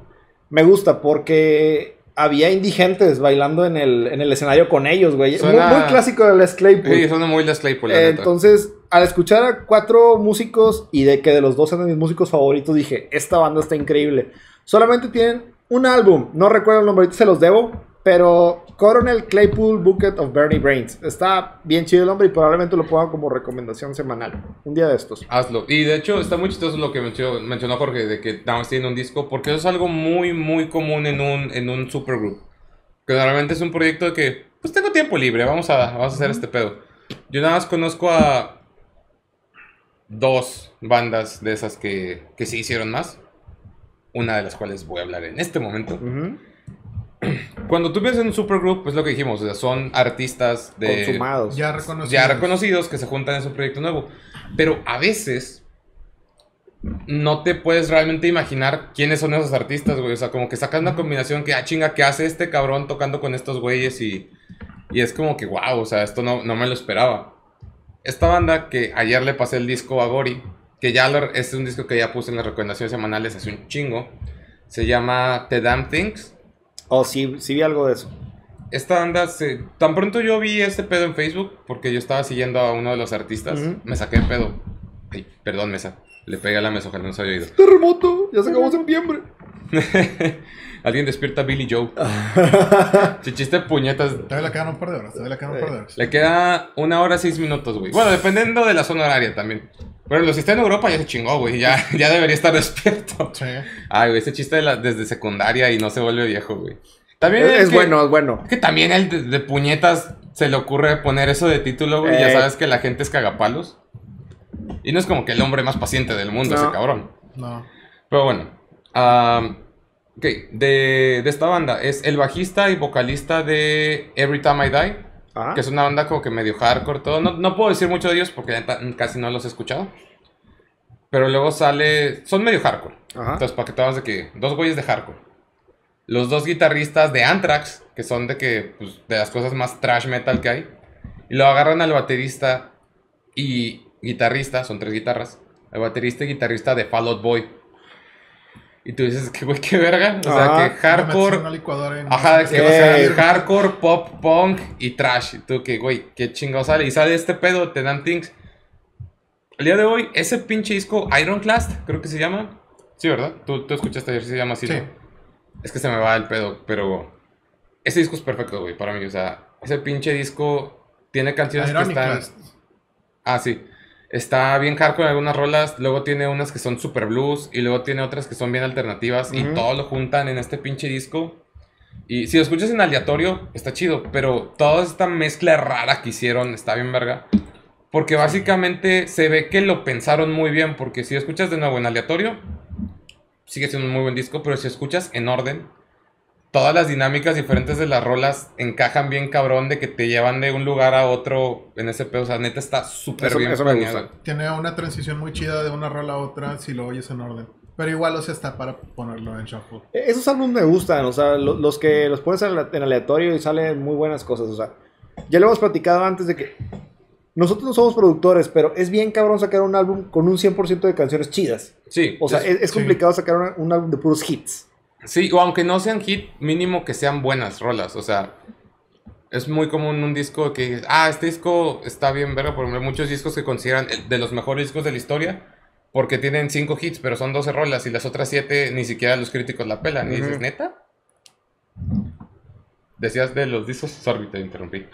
Speaker 3: me gusta porque había indigentes bailando en el, en el escenario con ellos, güey. Muy,
Speaker 1: Suena-
Speaker 3: muy clásico de Les Claypool.
Speaker 1: Sí, suena muy Les Claypool, la
Speaker 3: Eh,
Speaker 1: neta.
Speaker 3: entonces, al escuchar a cuatro músicos y de que de los dos eran mis músicos favoritos, dije, esta banda está increíble. Solamente tienen un álbum, no recuerdo el nombre, ahorita se los debo, pero Coronel Claypool Bucket of Bernie Brains. Está bien chido el nombre y probablemente lo pongan como recomendación semanal. Un día de estos.
Speaker 1: Hazlo. Y de hecho está muy chistoso lo que mencionó, mencionó Jorge, de que nada más tienen un disco, porque eso es algo muy, muy común en un, en un supergroup. Que normalmente es un proyecto de que, pues tengo tiempo libre, vamos a, vamos a hacer este pedo. Yo nada más conozco a dos bandas de esas que, que sí hicieron más. Una de las cuales voy a hablar en este momento. Cuando tú piensas en un supergroup, es lo que dijimos, o sea, son artistas de...
Speaker 3: Consumados.
Speaker 2: Ya reconocido.
Speaker 1: ya reconocidos que se juntan en su proyecto nuevo. Pero a veces no te puedes realmente imaginar quiénes son esos artistas, güey. O sea, como que sacas una combinación que, ah, chinga, ¿qué hace este cabrón tocando con estos güeyes? Y, y es como que, wow, o sea, esto no, no me lo esperaba. Esta banda que ayer le pasé el disco a Gori, que ya lo- este es un disco que ya puse en las recomendaciones semanales hace un chingo, se llama The Damn Things.
Speaker 3: Oh, sí, sí vi algo de eso.
Speaker 1: Esta banda, se, tan pronto yo vi este pedo en Facebook, porque yo estaba siguiendo a uno de los artistas,
Speaker 3: Ujú.
Speaker 1: me saqué de pedo. Ay, perdón, mesa. Le pegué a la mesa, ojalá no se haya oído.
Speaker 3: Terremoto, ya se acabó septiembre.
Speaker 1: Alguien despierta a Billy Joe. Chichiste puñetas.
Speaker 2: Todavía le quedan un par de horas. Todavía le quedan un par de horas.
Speaker 1: Le queda una hora seis minutos, güey. Bueno, dependiendo de la zona horaria también. Pero si está en Europa ya se chingó, güey. Ya, ya debería estar despierto.
Speaker 2: Sí.
Speaker 1: Ay, güey, ese chiste de la- desde secundaria y no se vuelve viejo, güey. También
Speaker 3: Es,
Speaker 1: el
Speaker 3: es
Speaker 1: que-
Speaker 3: bueno, es bueno.
Speaker 1: Que también el de, de puñetas se le ocurre poner eso de título, güey. Ya
Speaker 3: Eh.
Speaker 1: sabes que la gente es cagapalos. Y no es como que el hombre más paciente del mundo,
Speaker 3: No.
Speaker 1: ese cabrón.
Speaker 2: No.
Speaker 1: Pero bueno. am, ok, de, de esta banda es el bajista y vocalista de Every Time I Die.
Speaker 3: Ah,
Speaker 1: Que es una banda como que medio hardcore, todo. No, no puedo decir mucho de ellos porque casi no los he escuchado. Pero luego sale. Son medio hardcore.
Speaker 3: Ajá.
Speaker 1: Entonces, para que te de que. Dos güeyes de hardcore. Los dos guitarristas de Anthrax, que son de que. Pues, de las cosas más trash metal que hay. Y lo agarran al baterista y guitarrista, son tres guitarras. El baterista y guitarrista de Fall Out Boy. Y tú dices, que güey, qué verga. O sea,
Speaker 3: Ajá.
Speaker 1: que
Speaker 2: en
Speaker 1: hardcore.
Speaker 2: una no
Speaker 1: Ajá, que o sea,
Speaker 2: salir.
Speaker 1: hardcore, pop, punk y trash. Y tú que, güey, qué chingado sale. Y sale este pedo, te dan things. El día de hoy, ese pinche disco Ironclast, creo que se llama. Sí, ¿verdad? Tú, tú escuchaste ayer, sí se llama así,
Speaker 2: Sí.
Speaker 1: ¿no? Es que se me va el pedo, pero ese disco es perfecto, güey, para mí. O sea, ese pinche disco tiene canciones que están... Ah, sí. Está bien hardcore en algunas rolas, luego tiene unas que son super blues y luego tiene otras que son bien alternativas y todo lo juntan en este pinche disco. Y si lo escuchas en aleatorio, está chido, pero toda esta mezcla rara que hicieron está bien verga. Porque básicamente se ve que lo pensaron muy bien, porque si escuchas de nuevo en aleatorio, sigue siendo un muy buen disco, pero si escuchas en orden, todas las dinámicas diferentes de las rolas encajan bien cabrón de que te llevan de un lugar a otro en ese pedo. O sea, neta está súper bien
Speaker 3: eso me
Speaker 1: planeado.
Speaker 3: gusta.
Speaker 2: Tiene una transición muy chida de una rola a otra si lo oyes en orden. Pero igual, o sea, está para ponerlo en shuffle.
Speaker 3: Esos álbumes me gustan, o sea, lo- los que los pones en ale- en aleatorio y salen muy buenas cosas, o sea. Ya lo hemos platicado antes de que nosotros no somos productores, pero es bien cabrón sacar un álbum con un 100% de canciones chidas.
Speaker 1: Sí,
Speaker 3: O sea,
Speaker 1: es-
Speaker 3: es, es
Speaker 2: sí.
Speaker 3: complicado sacar una- un álbum de puros hits.
Speaker 1: Sí, o aunque no sean hit, mínimo que sean buenas rolas. O sea, es muy común un disco que dices, ah, este disco está bien verga. Por ejemplo, hay muchos discos que consideran de los mejores discos de la historia. Porque tienen 5 hits, pero son 12 rolas y las otras 7 ni siquiera los críticos la pelan. Y dices. ¿neta? Decías de los discos, sorry, te interrumpí.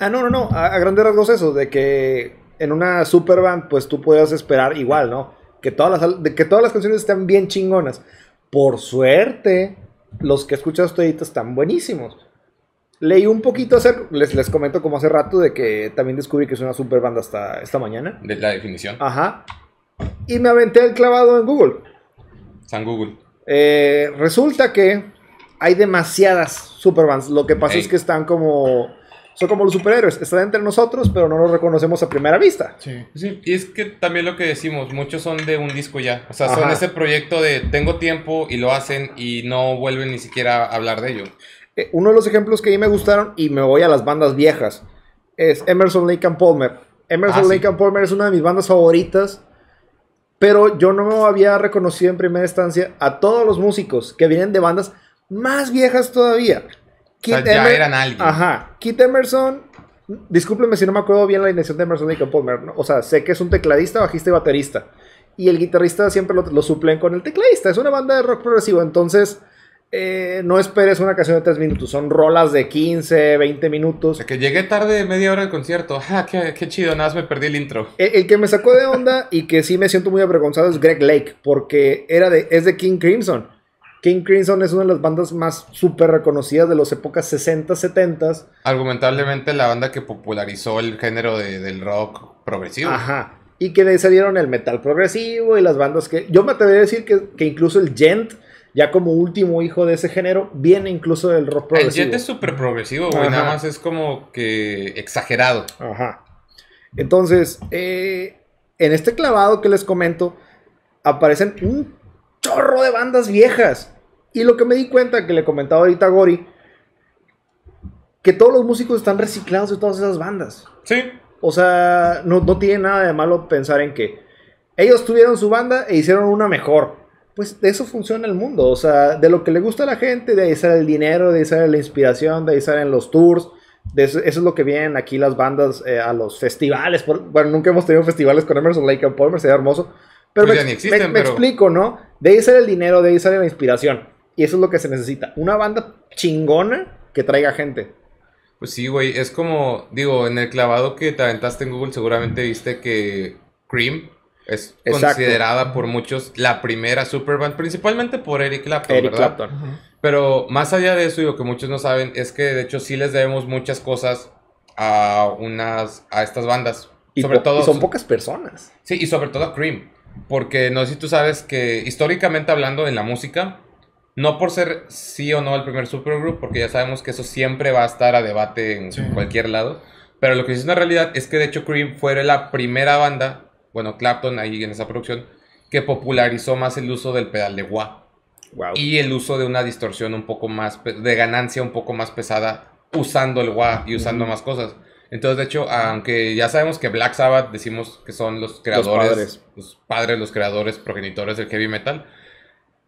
Speaker 3: Ah, no, no, no, a, a grandes rasgos eso, de que en una super band, pues tú puedas esperar igual, ¿no? Que todas las, de que todas las canciones están bien chingonas. Por suerte, los que escuchas ahorita están buenísimos. Leí un poquito les, les comento como hace rato de que también descubrí que es una super banda hasta esta mañana.
Speaker 1: De la definición.
Speaker 3: Ajá. Y me aventé el clavado en Google.
Speaker 1: San Google.
Speaker 3: Eh, resulta que hay demasiadas superbands. Lo que pasa es que están como Son como los superhéroes, están entre nosotros, pero no los reconocemos a primera vista.
Speaker 2: Sí.
Speaker 1: Sí, y es que también lo que decimos, muchos son de un disco ya. O sea, son
Speaker 3: Ajá.
Speaker 1: ese proyecto de tengo tiempo y lo hacen y no vuelven ni siquiera a hablar de ello.
Speaker 3: Eh, uno de los ejemplos que a mí me gustaron, y me voy a las bandas viejas, es Emerson, Lake and Palmer. Emerson,
Speaker 1: Ah, sí.
Speaker 3: Lake and Palmer es una de mis bandas favoritas, pero yo no había reconocido en primera instancia a todos los músicos que vienen de bandas más viejas todavía.
Speaker 1: O sea,
Speaker 3: Keith
Speaker 1: ya
Speaker 3: Emer-
Speaker 1: eran alguien.
Speaker 3: Ajá. Keith Emerson, discúlpeme si no me acuerdo bien la iniciación de Emerson Lake Palmer. ¿no? O sea, sé que es un tecladista, bajista y baterista. Y el guitarrista siempre lo, lo suplen con el tecladista. Es una banda de rock progresivo. Entonces, eh, no esperes una canción de 3 minutos. Son rolas de 15, 20
Speaker 1: O
Speaker 3: minutos.
Speaker 1: sea, que llegué tarde media hora del concierto. Ah, qué, qué chido, nada más me perdí el intro.
Speaker 3: El, el que me sacó de onda y que sí me siento muy avergonzado es Greg Lake. Porque era de, es de King Crimson. King Crimson es una de las bandas más súper reconocidas de las épocas 60, 70.
Speaker 1: Argumentablemente la banda que popularizó el género de- del rock progresivo.
Speaker 3: Ajá. Y que de ahí salieron el metal progresivo y las bandas que. Yo me atrevería a decir que, que incluso el Gent, ya como último hijo de ese género, viene incluso del rock
Speaker 1: El
Speaker 3: progresivo.
Speaker 1: Jet es súper progresivo, güey. Nada más es como que exagerado.
Speaker 3: Ajá. Entonces, eh, en este clavado que les comento, aparecen un chorro de bandas viejas. Y lo que me di cuenta, que le comentaba ahorita a Gori, que todos los músicos están reciclados de todas esas bandas.
Speaker 1: Sí.
Speaker 3: O sea, no, no tiene nada de malo pensar en que ellos tuvieron su banda e hicieron una mejor. Pues de eso funciona el mundo. O sea, de lo que le gusta a la gente, de ahí sale el dinero, de ahí sale la inspiración, de ahí salen los tours. De eso, eso es lo que vienen aquí las bandas eh, a los festivales. Por- bueno, nunca hemos tenido festivales con Emerson Lake and Palmer, sería hermoso. Pero
Speaker 1: Pues
Speaker 3: me,
Speaker 1: ya ni
Speaker 3: me-
Speaker 1: existen,
Speaker 3: me
Speaker 1: pero-
Speaker 3: explico, ¿no? De ahí sale el dinero, de ahí sale la inspiración. Y eso es lo que se necesita. Una banda chingona que traiga gente.
Speaker 1: Pues sí, güey. Es como, digo, en el clavado que te aventaste en Google, seguramente viste que Cream es
Speaker 3: Exacto.
Speaker 1: considerada por muchos la primera superband, principalmente por Eric Clapton,
Speaker 3: Eric
Speaker 1: ¿verdad?
Speaker 3: Clapton.
Speaker 2: Ujú.
Speaker 1: Pero más allá de eso, y lo que muchos no saben, es que de hecho sí les debemos muchas cosas a unas a estas bandas.
Speaker 3: Y,
Speaker 1: sobre todo
Speaker 3: y son pocas personas.
Speaker 1: Sí, y sobre todo a Cream. Porque no sé si tú sabes que históricamente hablando en la música, no por ser sí o no el primer supergroup, porque ya sabemos que eso siempre va a estar a debate en
Speaker 2: Sí.
Speaker 1: cualquier lado. Pero lo que es una realidad es que de hecho Cream fue la primera banda, bueno, Clapton ahí en esa producción, que popularizó más el uso del pedal de wah.
Speaker 3: Wow.
Speaker 1: Y el uso de una distorsión un poco más, de ganancia un poco más pesada, usando el wah y usando más cosas. Entonces, de hecho, aunque ya sabemos que Black Sabbath decimos que son los creadores,
Speaker 3: padres.
Speaker 1: los padres, los creadores, progenitores del heavy metal,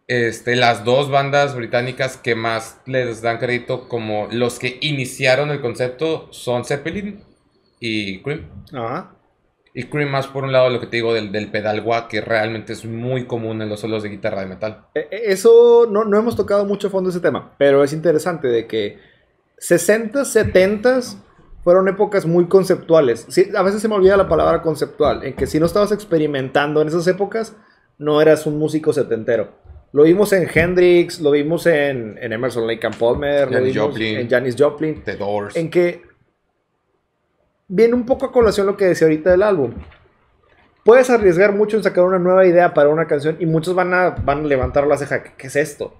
Speaker 1: este, las dos bandas británicas que más les dan crédito como los que iniciaron el concepto son Zeppelin y Cream.
Speaker 3: Ajá.
Speaker 1: Y Cream más por un lado lo que te digo del, del pedal wah, que realmente es muy común en los solos de guitarra de metal.
Speaker 3: E- e- Eso no, no hemos tocado mucho a fondo ese tema, pero es interesante de que 60, 70 fueron épocas muy conceptuales. Sí, a veces se me olvida la palabra conceptual, en que si no estabas experimentando en esas épocas, no eras un músico setentero. Lo vimos en Hendrix, lo vimos en, en Emerson Lake and Palmer, lo
Speaker 1: Janis
Speaker 3: vimos
Speaker 1: Joplin.
Speaker 3: en Janis Joplin,
Speaker 1: The Doors.
Speaker 3: en que viene un poco a colación lo que decía ahorita del álbum. Puedes arriesgar mucho en sacar una nueva idea para una canción y muchos van a, van a levantar la ceja. ¿Qué, qué es esto?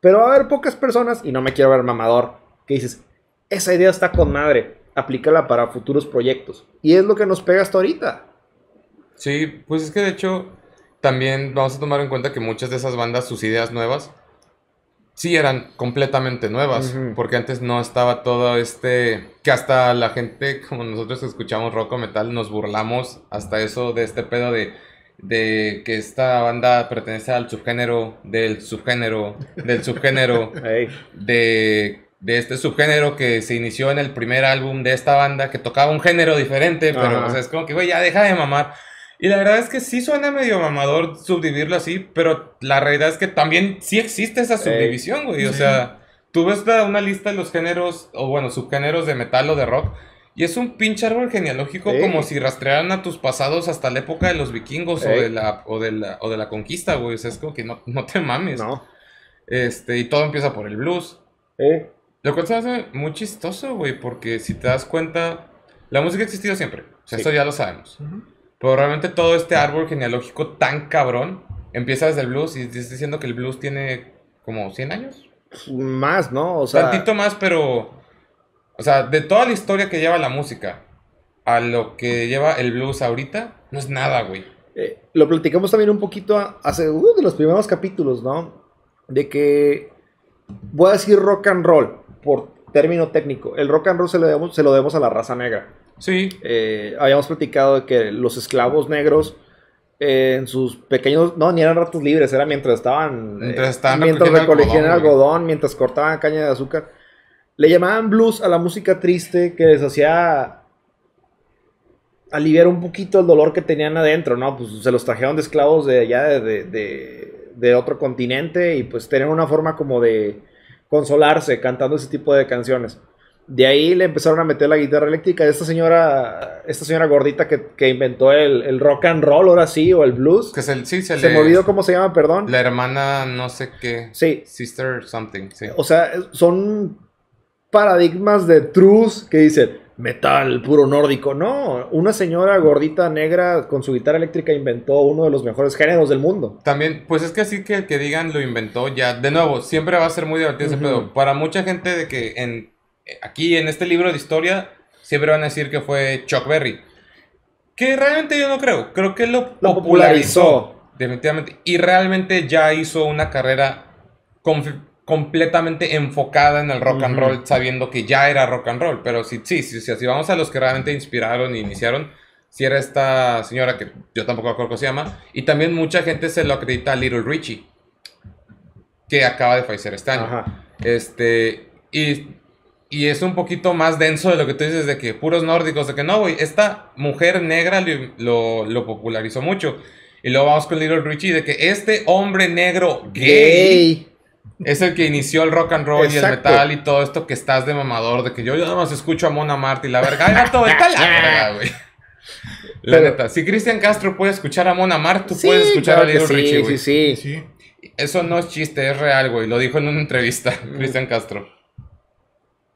Speaker 3: Pero va a haber pocas personas, y no me quiero ver mamador, que dices, esa idea está con madre, aplícala para futuros proyectos. Y es lo que nos pega hasta ahorita.
Speaker 1: Sí, pues es que de hecho también vamos a tomar en cuenta que muchas de esas bandas, sus ideas nuevas, sí eran completamente nuevas, porque antes no estaba todo este, que hasta la gente, como nosotros que escuchamos rock o metal, nos burlamos hasta eso de este pedo de, de que esta banda pertenece al subgénero, del subgénero, del subgénero, de, de este subgénero que se inició en el primer álbum de esta banda, que tocaba un género diferente, pero
Speaker 3: Ajá.
Speaker 1: o sea, es como que, güey, ya deja de mamar. Y la verdad es que sí suena medio mamador subdividirlo así, pero la realidad es que también sí existe esa subdivisión, güey. O
Speaker 2: Sí.
Speaker 1: sea, tú ves una lista de los géneros, o bueno, subgéneros de metal o de rock, y es un pinche árbol genealógico como si rastrearan a tus pasados hasta la época de los vikingos o de, la, o, de la, o de la conquista, güey. O sea, es como que no, no te mames.
Speaker 3: no.
Speaker 1: Este, y todo empieza por el blues.
Speaker 3: Eh,
Speaker 1: Lo cual se hace muy chistoso, güey, porque si te das cuenta, la música ha existido siempre. O sea,
Speaker 3: Sí.
Speaker 1: eso ya lo sabemos. Pero realmente todo este árbol genealógico tan cabrón empieza desde el blues y estás diciendo que el blues tiene como 100 años.
Speaker 3: más, ¿no? O sea,
Speaker 1: Tantito más, pero... O sea, de toda la historia que lleva la música a lo que lleva el blues ahorita, no es nada, güey.
Speaker 3: Eh, lo platicamos también un poquito hace uno de los primeros capítulos, ¿no? De que voy a decir rock and roll por término técnico. El rock and roll se lo debemos, se lo debemos a la raza negra.
Speaker 1: Sí,
Speaker 3: Eh, habíamos platicado de que los esclavos negros eh, en sus pequeños, no, ni eran ratos libres, era mientras estaban, eh,
Speaker 1: Mientras estaban
Speaker 3: mientras
Speaker 1: recogiendo
Speaker 3: recogían
Speaker 1: algodón,
Speaker 3: algodón, mientras cortaban caña de azúcar. Le llamaban blues a la música triste que les hacía aliviar un poquito el dolor que tenían adentro, ¿no? Pues se los trajeron de esclavos de allá, de, de- de- de otro continente, y pues tenían una forma como de consolarse cantando ese tipo de canciones. De ahí le empezaron a meter la guitarra eléctrica. Esta señora, esta señora gordita que, que inventó el, el rock and roll, ahora sí, o el blues.
Speaker 1: que se, sí, se,
Speaker 3: Se
Speaker 1: le...
Speaker 3: me olvidó cómo se llama, perdón.
Speaker 1: La hermana no sé qué.
Speaker 3: Sí,
Speaker 1: Sister something, sí.
Speaker 3: o sea, son paradigmas de truth que dicen metal puro nórdico. No, una señora gordita negra con su guitarra eléctrica inventó uno de los mejores géneros del mundo.
Speaker 1: También, pues es que así que el que digan lo inventó ya, de nuevo, siempre va a ser muy divertido ese
Speaker 3: Ujú.
Speaker 1: pedo. Para mucha gente de que en aquí en este libro de historia siempre van a decir que fue Chuck Berry. Que realmente yo no creo, creo que lo,
Speaker 3: Lo
Speaker 1: popularizó,
Speaker 3: popularizó.
Speaker 1: definitivamente y realmente ya hizo una carrera completamente enfocada en el rock and roll, sabiendo que ya era rock and roll, pero sí, sí, sí, sí, si vamos a los que realmente inspiraron e iniciaron, si era esta señora que yo tampoco me acuerdo cómo se llama, y también mucha gente se lo acredita a Little Richie, que acaba de fallecer este año.
Speaker 3: Ajá.
Speaker 1: Este, y, y es un poquito más denso de lo que tú dices de que puros nórdicos, de que no, güey, esta mujer negra lo, lo, lo popularizó mucho. Y luego vamos con Little Richie, de que este hombre negro gay,
Speaker 3: Gay.
Speaker 1: Es el que inició el rock and roll y el metal y todo esto que estás de mamador, de que yo, yo nada más escucho a Mona Marta y la verga. Ay, vete a la verga, güey. La
Speaker 3: Pero-
Speaker 1: neta, si Cristian Castro puede escuchar a Mona Marta, tú
Speaker 3: Sí,
Speaker 1: puedes escuchar
Speaker 3: claro
Speaker 1: a
Speaker 3: que
Speaker 1: Little
Speaker 3: sí,
Speaker 1: Richie, güey.
Speaker 3: sí, sí.
Speaker 2: Sí.
Speaker 1: Eso no es chiste, es real, güey. Lo dijo en una entrevista, Cristian Castro.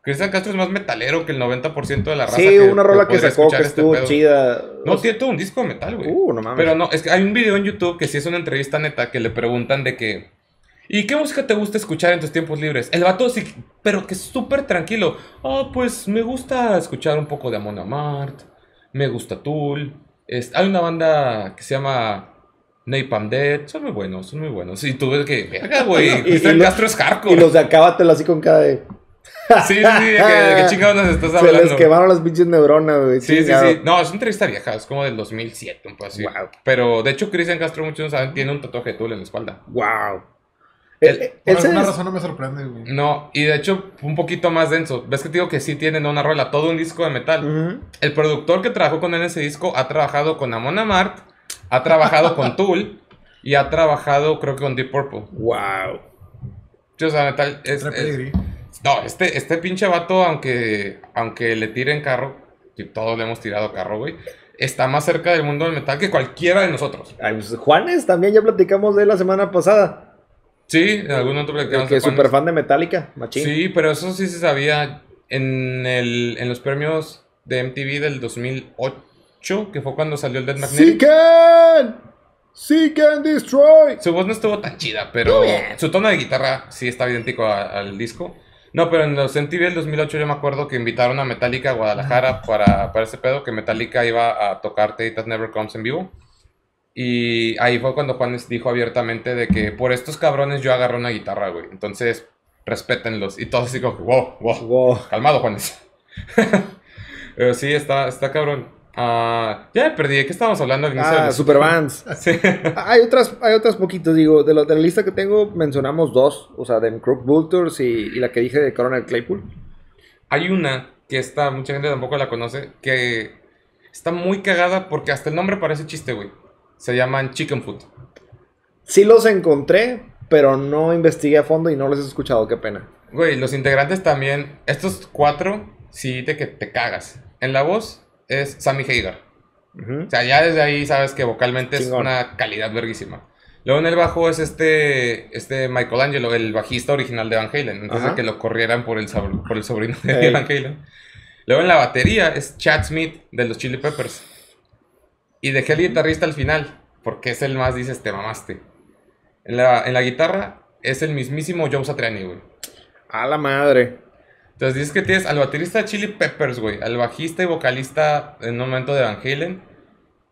Speaker 1: Cristian Castro es más metalero que el 90% de la raza.
Speaker 3: Sí, una rola que
Speaker 1: podría
Speaker 3: sacó que
Speaker 1: este
Speaker 3: estuvo chida.
Speaker 1: No, tiene todo un disco de metal, güey.
Speaker 3: Uh, no mames.
Speaker 1: Pero no, es que hay un video en YouTube que sí es una entrevista neta que le preguntan de que. ¿Y qué música te gusta escuchar en tus tiempos libres? El vato sí, pero que es súper tranquilo. Ah, pues me gusta escuchar un poco de Amon Amart. Me gusta Tool. es- hay una banda que se llama Napalm Dead. Son muy buenos, son muy buenos. Y tú ves que, verga, güey. Cristian Castro es hardcore.
Speaker 3: Y los de acábatelo así con cada de.
Speaker 1: Sí, sí, sí. ¿De qué, de qué chingados nos estás
Speaker 3: Se
Speaker 1: hablando?
Speaker 3: les quemaron las pinches neuronas, güey.
Speaker 1: Sí, sí, sí. No, es una entrevista vieja, es como del 2007, un poco así.
Speaker 3: Wow.
Speaker 1: Pero de hecho, Cristian Castro, muchos no saben, tiene un tatuaje de Tool en la espalda.
Speaker 3: Wow.
Speaker 1: El-
Speaker 3: Eh,
Speaker 2: Por
Speaker 3: ese
Speaker 2: alguna
Speaker 3: es-
Speaker 2: razón no me sorprende, güey.
Speaker 1: No, y de hecho, un poquito más denso. ¿Ves que te digo que sí tienen una rola, todo un disco de metal? El productor que trabajó con él en ese disco ha trabajado con Amon Amart, ha trabajado con Tool y ha trabajado, creo que con Deep Purple.
Speaker 3: Wow.
Speaker 1: Sí, O sea, metal. Es, es- no, este, este pinche vato, aunque, aunque le tiren carro, y todos le hemos tirado carro, güey, está más cerca del mundo del metal que cualquiera de nosotros.
Speaker 3: Ay, pues, Juanes, también ya platicamos de él la semana pasada.
Speaker 1: Sí, en algún otro
Speaker 3: que es
Speaker 1: Juanes.
Speaker 3: súper fan de Metallica, machín.
Speaker 1: Sí, pero eso sí se sabía en, el, en los premios de MTV del 2008, que fue cuando salió el Dead Magnetic.
Speaker 3: Seek and, Seek and Destroy.
Speaker 1: Su voz no estuvo tan chida, pero su tono de guitarra sí está idéntico a- al disco. No, pero en los MTV del 2008 yo me acuerdo que invitaron a Metallica a Guadalajara para, para ese pedo, que Metallica iba a tocar Take That Never Comes en vivo. Y ahí fue cuando Juanes dijo abiertamente de que por estos cabrones yo agarré una guitarra, güey. Entonces, respétenlos. Y todos así como, que, wow, wow.
Speaker 3: Wow.
Speaker 1: Calmado, Juanes. Pero sí, está, está cabrón. Ah, ya me perdí. ¿De qué estábamos hablando al inicio?
Speaker 3: Ah, Superbands.
Speaker 1: Sí.
Speaker 3: Hay otras, hay otras poquitos, digo, de la, de la lista que tengo mencionamos dos, o sea, de Crook Vultures y, y la que dije de Coronel Claypool.
Speaker 1: Hay una que está, mucha gente tampoco la conoce, que está muy cagada porque hasta el nombre parece chiste, güey. Se llaman Chicken Food.
Speaker 3: Sí los encontré, pero no investigué a fondo y no los he escuchado, qué pena.
Speaker 1: Güey, los integrantes también, estos cuatro, sí de que te cagas. En la voz es Sammy Hagar. O sea, ya desde ahí sabes que vocalmente es una calidad verguísima. Luego en el bajo es este, este Michelangelo, el bajista original de Van Halen. Entonces
Speaker 3: Ajá.
Speaker 1: de que lo corrieran por el, por el sobrino de. Van Halen. Luego en la batería es Chad Smith de los Chili Peppers. Y dejé el guitarrista al final, porque es el más, dices, te mamaste. En la, en la guitarra es el mismísimo Joe Satriani, güey.
Speaker 3: A la madre.
Speaker 1: Entonces dices que tienes al baterista de Chili Peppers, güey, al bajista y vocalista en un momento de Van Halen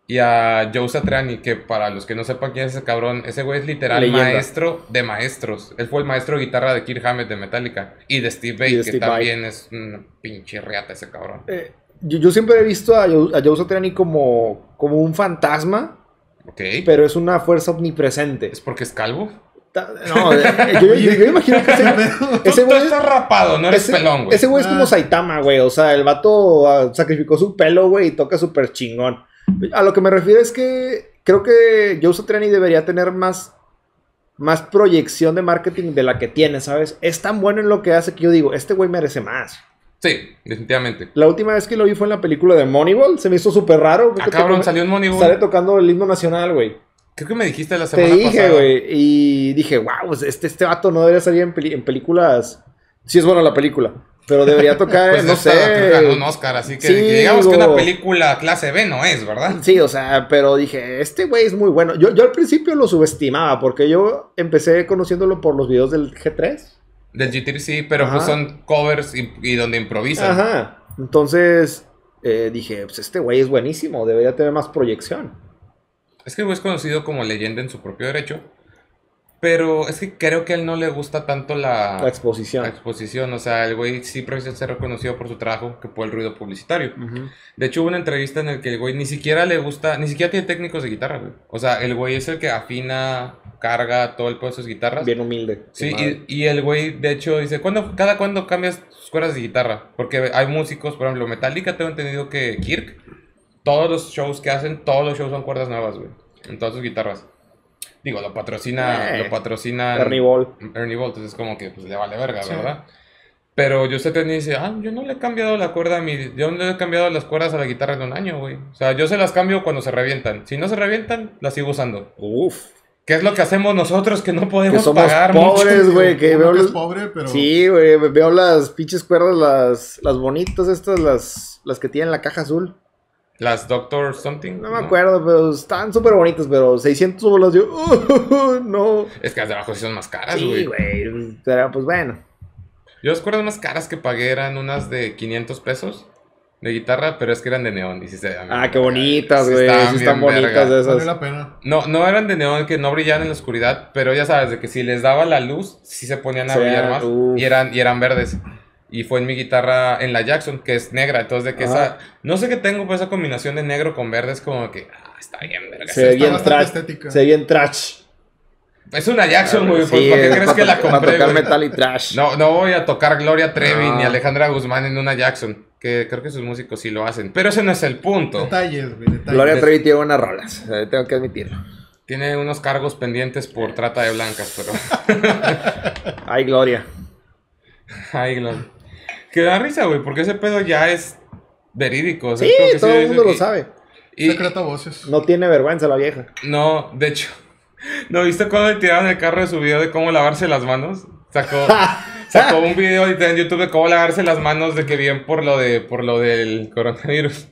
Speaker 1: y a Joe Satriani, que para los que no sepan quién es ese cabrón, ese güey es literal
Speaker 3: Leyenda.
Speaker 1: maestro de maestros. Él fue el maestro de guitarra de Kirk Hammett de Metallica y de Steve Vai, que
Speaker 3: Steve
Speaker 1: también es un pinche reata ese cabrón.
Speaker 3: Eh, yo, yo siempre he visto a Joe, a Joe Satriani como, como un fantasma,
Speaker 1: Ok.
Speaker 3: pero es una fuerza omnipresente.
Speaker 1: ¿Es porque es calvo?
Speaker 3: No, eh, yo, yo- yo imagino que ese, ese güey es-
Speaker 1: estás rapado, no eres
Speaker 3: ese-
Speaker 1: pelón, güey.
Speaker 3: ese güey es como
Speaker 2: Ah.
Speaker 3: Saitama, güey. O sea, el vato ah, sacrificó su pelo, güey, y toca súper chingón. A lo que me refiero es que creo que Joe Satriani debería tener más, más proyección de marketing de la que tiene, ¿sabes? Es tan bueno en lo que hace que yo digo, este güey merece más.
Speaker 1: Sí, definitivamente.
Speaker 3: La última vez que lo vi fue en la película de Moneyball. Se me hizo súper raro.
Speaker 1: Ah,
Speaker 3: que
Speaker 1: cabrón,
Speaker 3: te-
Speaker 1: salió un Moneyball.
Speaker 3: Sale tocando el himno nacional, güey.
Speaker 1: Creo que me dijiste la
Speaker 3: Te
Speaker 1: semana
Speaker 3: dije,
Speaker 1: pasada.
Speaker 3: güey. Y dije, wow, este, este vato no debería salir en, peli- en películas. Sí es buena la película. Pero debería tocar,
Speaker 1: Pues
Speaker 3: no
Speaker 1: esta
Speaker 3: sé.
Speaker 1: ganó un Oscar, así que,
Speaker 3: Sí,
Speaker 1: que digamos que una película clase B no es, ¿verdad?
Speaker 3: Sí, o sea, pero dije, este güey es muy bueno. Yo, yo al principio lo subestimaba porque yo empecé conociéndolo por los videos del G3.
Speaker 1: Del GT sí, pero pues son covers y, y donde improvisan.
Speaker 3: Ajá. Entonces eh, dije, pues este güey es buenísimo, debería tener más proyección.
Speaker 1: Es que el güey es conocido como leyenda en su propio derecho. Pero es que creo que a él no le gusta tanto la,
Speaker 3: La exposición.
Speaker 1: la exposición. O sea, el güey sí prefiere ser reconocido por su trabajo que por el ruido publicitario. De hecho, hubo una entrevista en la que el güey ni siquiera le gusta, ni siquiera tiene técnicos de guitarra, güey. O sea, el güey es el que afina, carga todo el peso de sus guitarras.
Speaker 3: Bien humilde.
Speaker 1: Sí, y, y el güey, de hecho, dice, ¿cuándo, ¿cada cuándo cambias tus cuerdas de guitarra? Porque hay músicos, por ejemplo, Metallica, tengo entendido que Kirk, todos los shows que hacen, todos los shows son cuerdas nuevas, güey. En todas sus guitarras. Digo, lo patrocina,
Speaker 3: Eh,
Speaker 1: lo patrocina
Speaker 3: Ernie Ball.
Speaker 1: Ernie Ball, entonces es como que pues, le vale verga,
Speaker 2: Sí.
Speaker 1: ¿verdad? Pero yo sé que dice, ah, yo no le he cambiado la cuerda a mi, yo no le he cambiado las cuerdas a la guitarra en un año, güey. O sea, yo se las cambio cuando se revientan. Si no se revientan, las sigo usando.
Speaker 3: Uf.
Speaker 1: ¿Qué es lo que hacemos nosotros que no
Speaker 3: Que
Speaker 1: podemos
Speaker 3: somos
Speaker 1: pagar
Speaker 3: pobres, güey. Que veo
Speaker 2: que es pobre, pero.
Speaker 3: Sí, güey. Veo las pinches cuerdas, las, las bonitas estas, las, las que tienen la caja azul.
Speaker 1: Las Doctor Something.
Speaker 3: No me acuerdo, pero están súper bonitas, pero 600 bolas yo. no.
Speaker 1: Es que las de abajo sí son más caras,
Speaker 3: Sí,
Speaker 1: güey.
Speaker 3: güey. Pero pues bueno.
Speaker 1: Yo las cuerdas más caras que pagué eran unas de 500 pesos de guitarra, pero es que eran de neón. Y sí se veían
Speaker 3: Ah, qué bonitas,
Speaker 1: Sí
Speaker 3: güey.
Speaker 1: estaban
Speaker 3: Sí están bonitas
Speaker 1: verga.
Speaker 3: de
Speaker 2: Vale
Speaker 3: esas.
Speaker 2: la pena.
Speaker 1: No, no eran de neón que no brillaban en la oscuridad, pero ya sabes, de que si les daba la luz, sí se ponían a
Speaker 3: Sí,
Speaker 1: brillar más.
Speaker 3: uf.
Speaker 1: Y eran, y eran verdes. Y fue en mi guitarra, en la Jackson, que es negra. Entonces, de que
Speaker 3: Ajá.
Speaker 1: esa. No sé qué tengo, pues esa combinación de negro con verde es como que. Ah, está bien, verga.
Speaker 3: Se ve bien trash.
Speaker 2: estética.
Speaker 3: Se ve bien trash.
Speaker 1: Es una Jackson, güey. pues,
Speaker 3: Sí,
Speaker 1: ¿Para qué
Speaker 3: es
Speaker 1: crees
Speaker 3: para
Speaker 1: que la
Speaker 3: to- para
Speaker 1: compré,
Speaker 3: tocar
Speaker 1: güey?
Speaker 3: metal y trash.
Speaker 1: No, no voy a tocar Gloria Trevi
Speaker 3: No.
Speaker 1: ni Alejandra Guzmán en una Jackson. Que creo que sus músicos sí lo hacen. Pero ese no es el punto.
Speaker 2: Detalles, güey. Detalles.
Speaker 3: Gloria Trevi tiene buenas rolas. eh, Tengo que admitirlo.
Speaker 1: Tiene unos cargos pendientes por trata de blancas, pero.
Speaker 3: Ay, Gloria.
Speaker 1: Ay, Gloria. Que da risa, güey, porque ese pedo ya es verídico. o sea,
Speaker 3: Sí,
Speaker 1: que
Speaker 3: todo
Speaker 1: sí
Speaker 3: el mundo
Speaker 1: y-
Speaker 3: lo sabe.
Speaker 1: Y,
Speaker 2: Secreta voces.
Speaker 3: No tiene vergüenza la vieja.
Speaker 1: no, de hecho. ¿No viste cuando le tiraron el carro de su video de cómo lavarse las manos? Sacó, sacó un video en YouTube de cómo lavarse las manos de que bien por lo de por lo del coronavirus.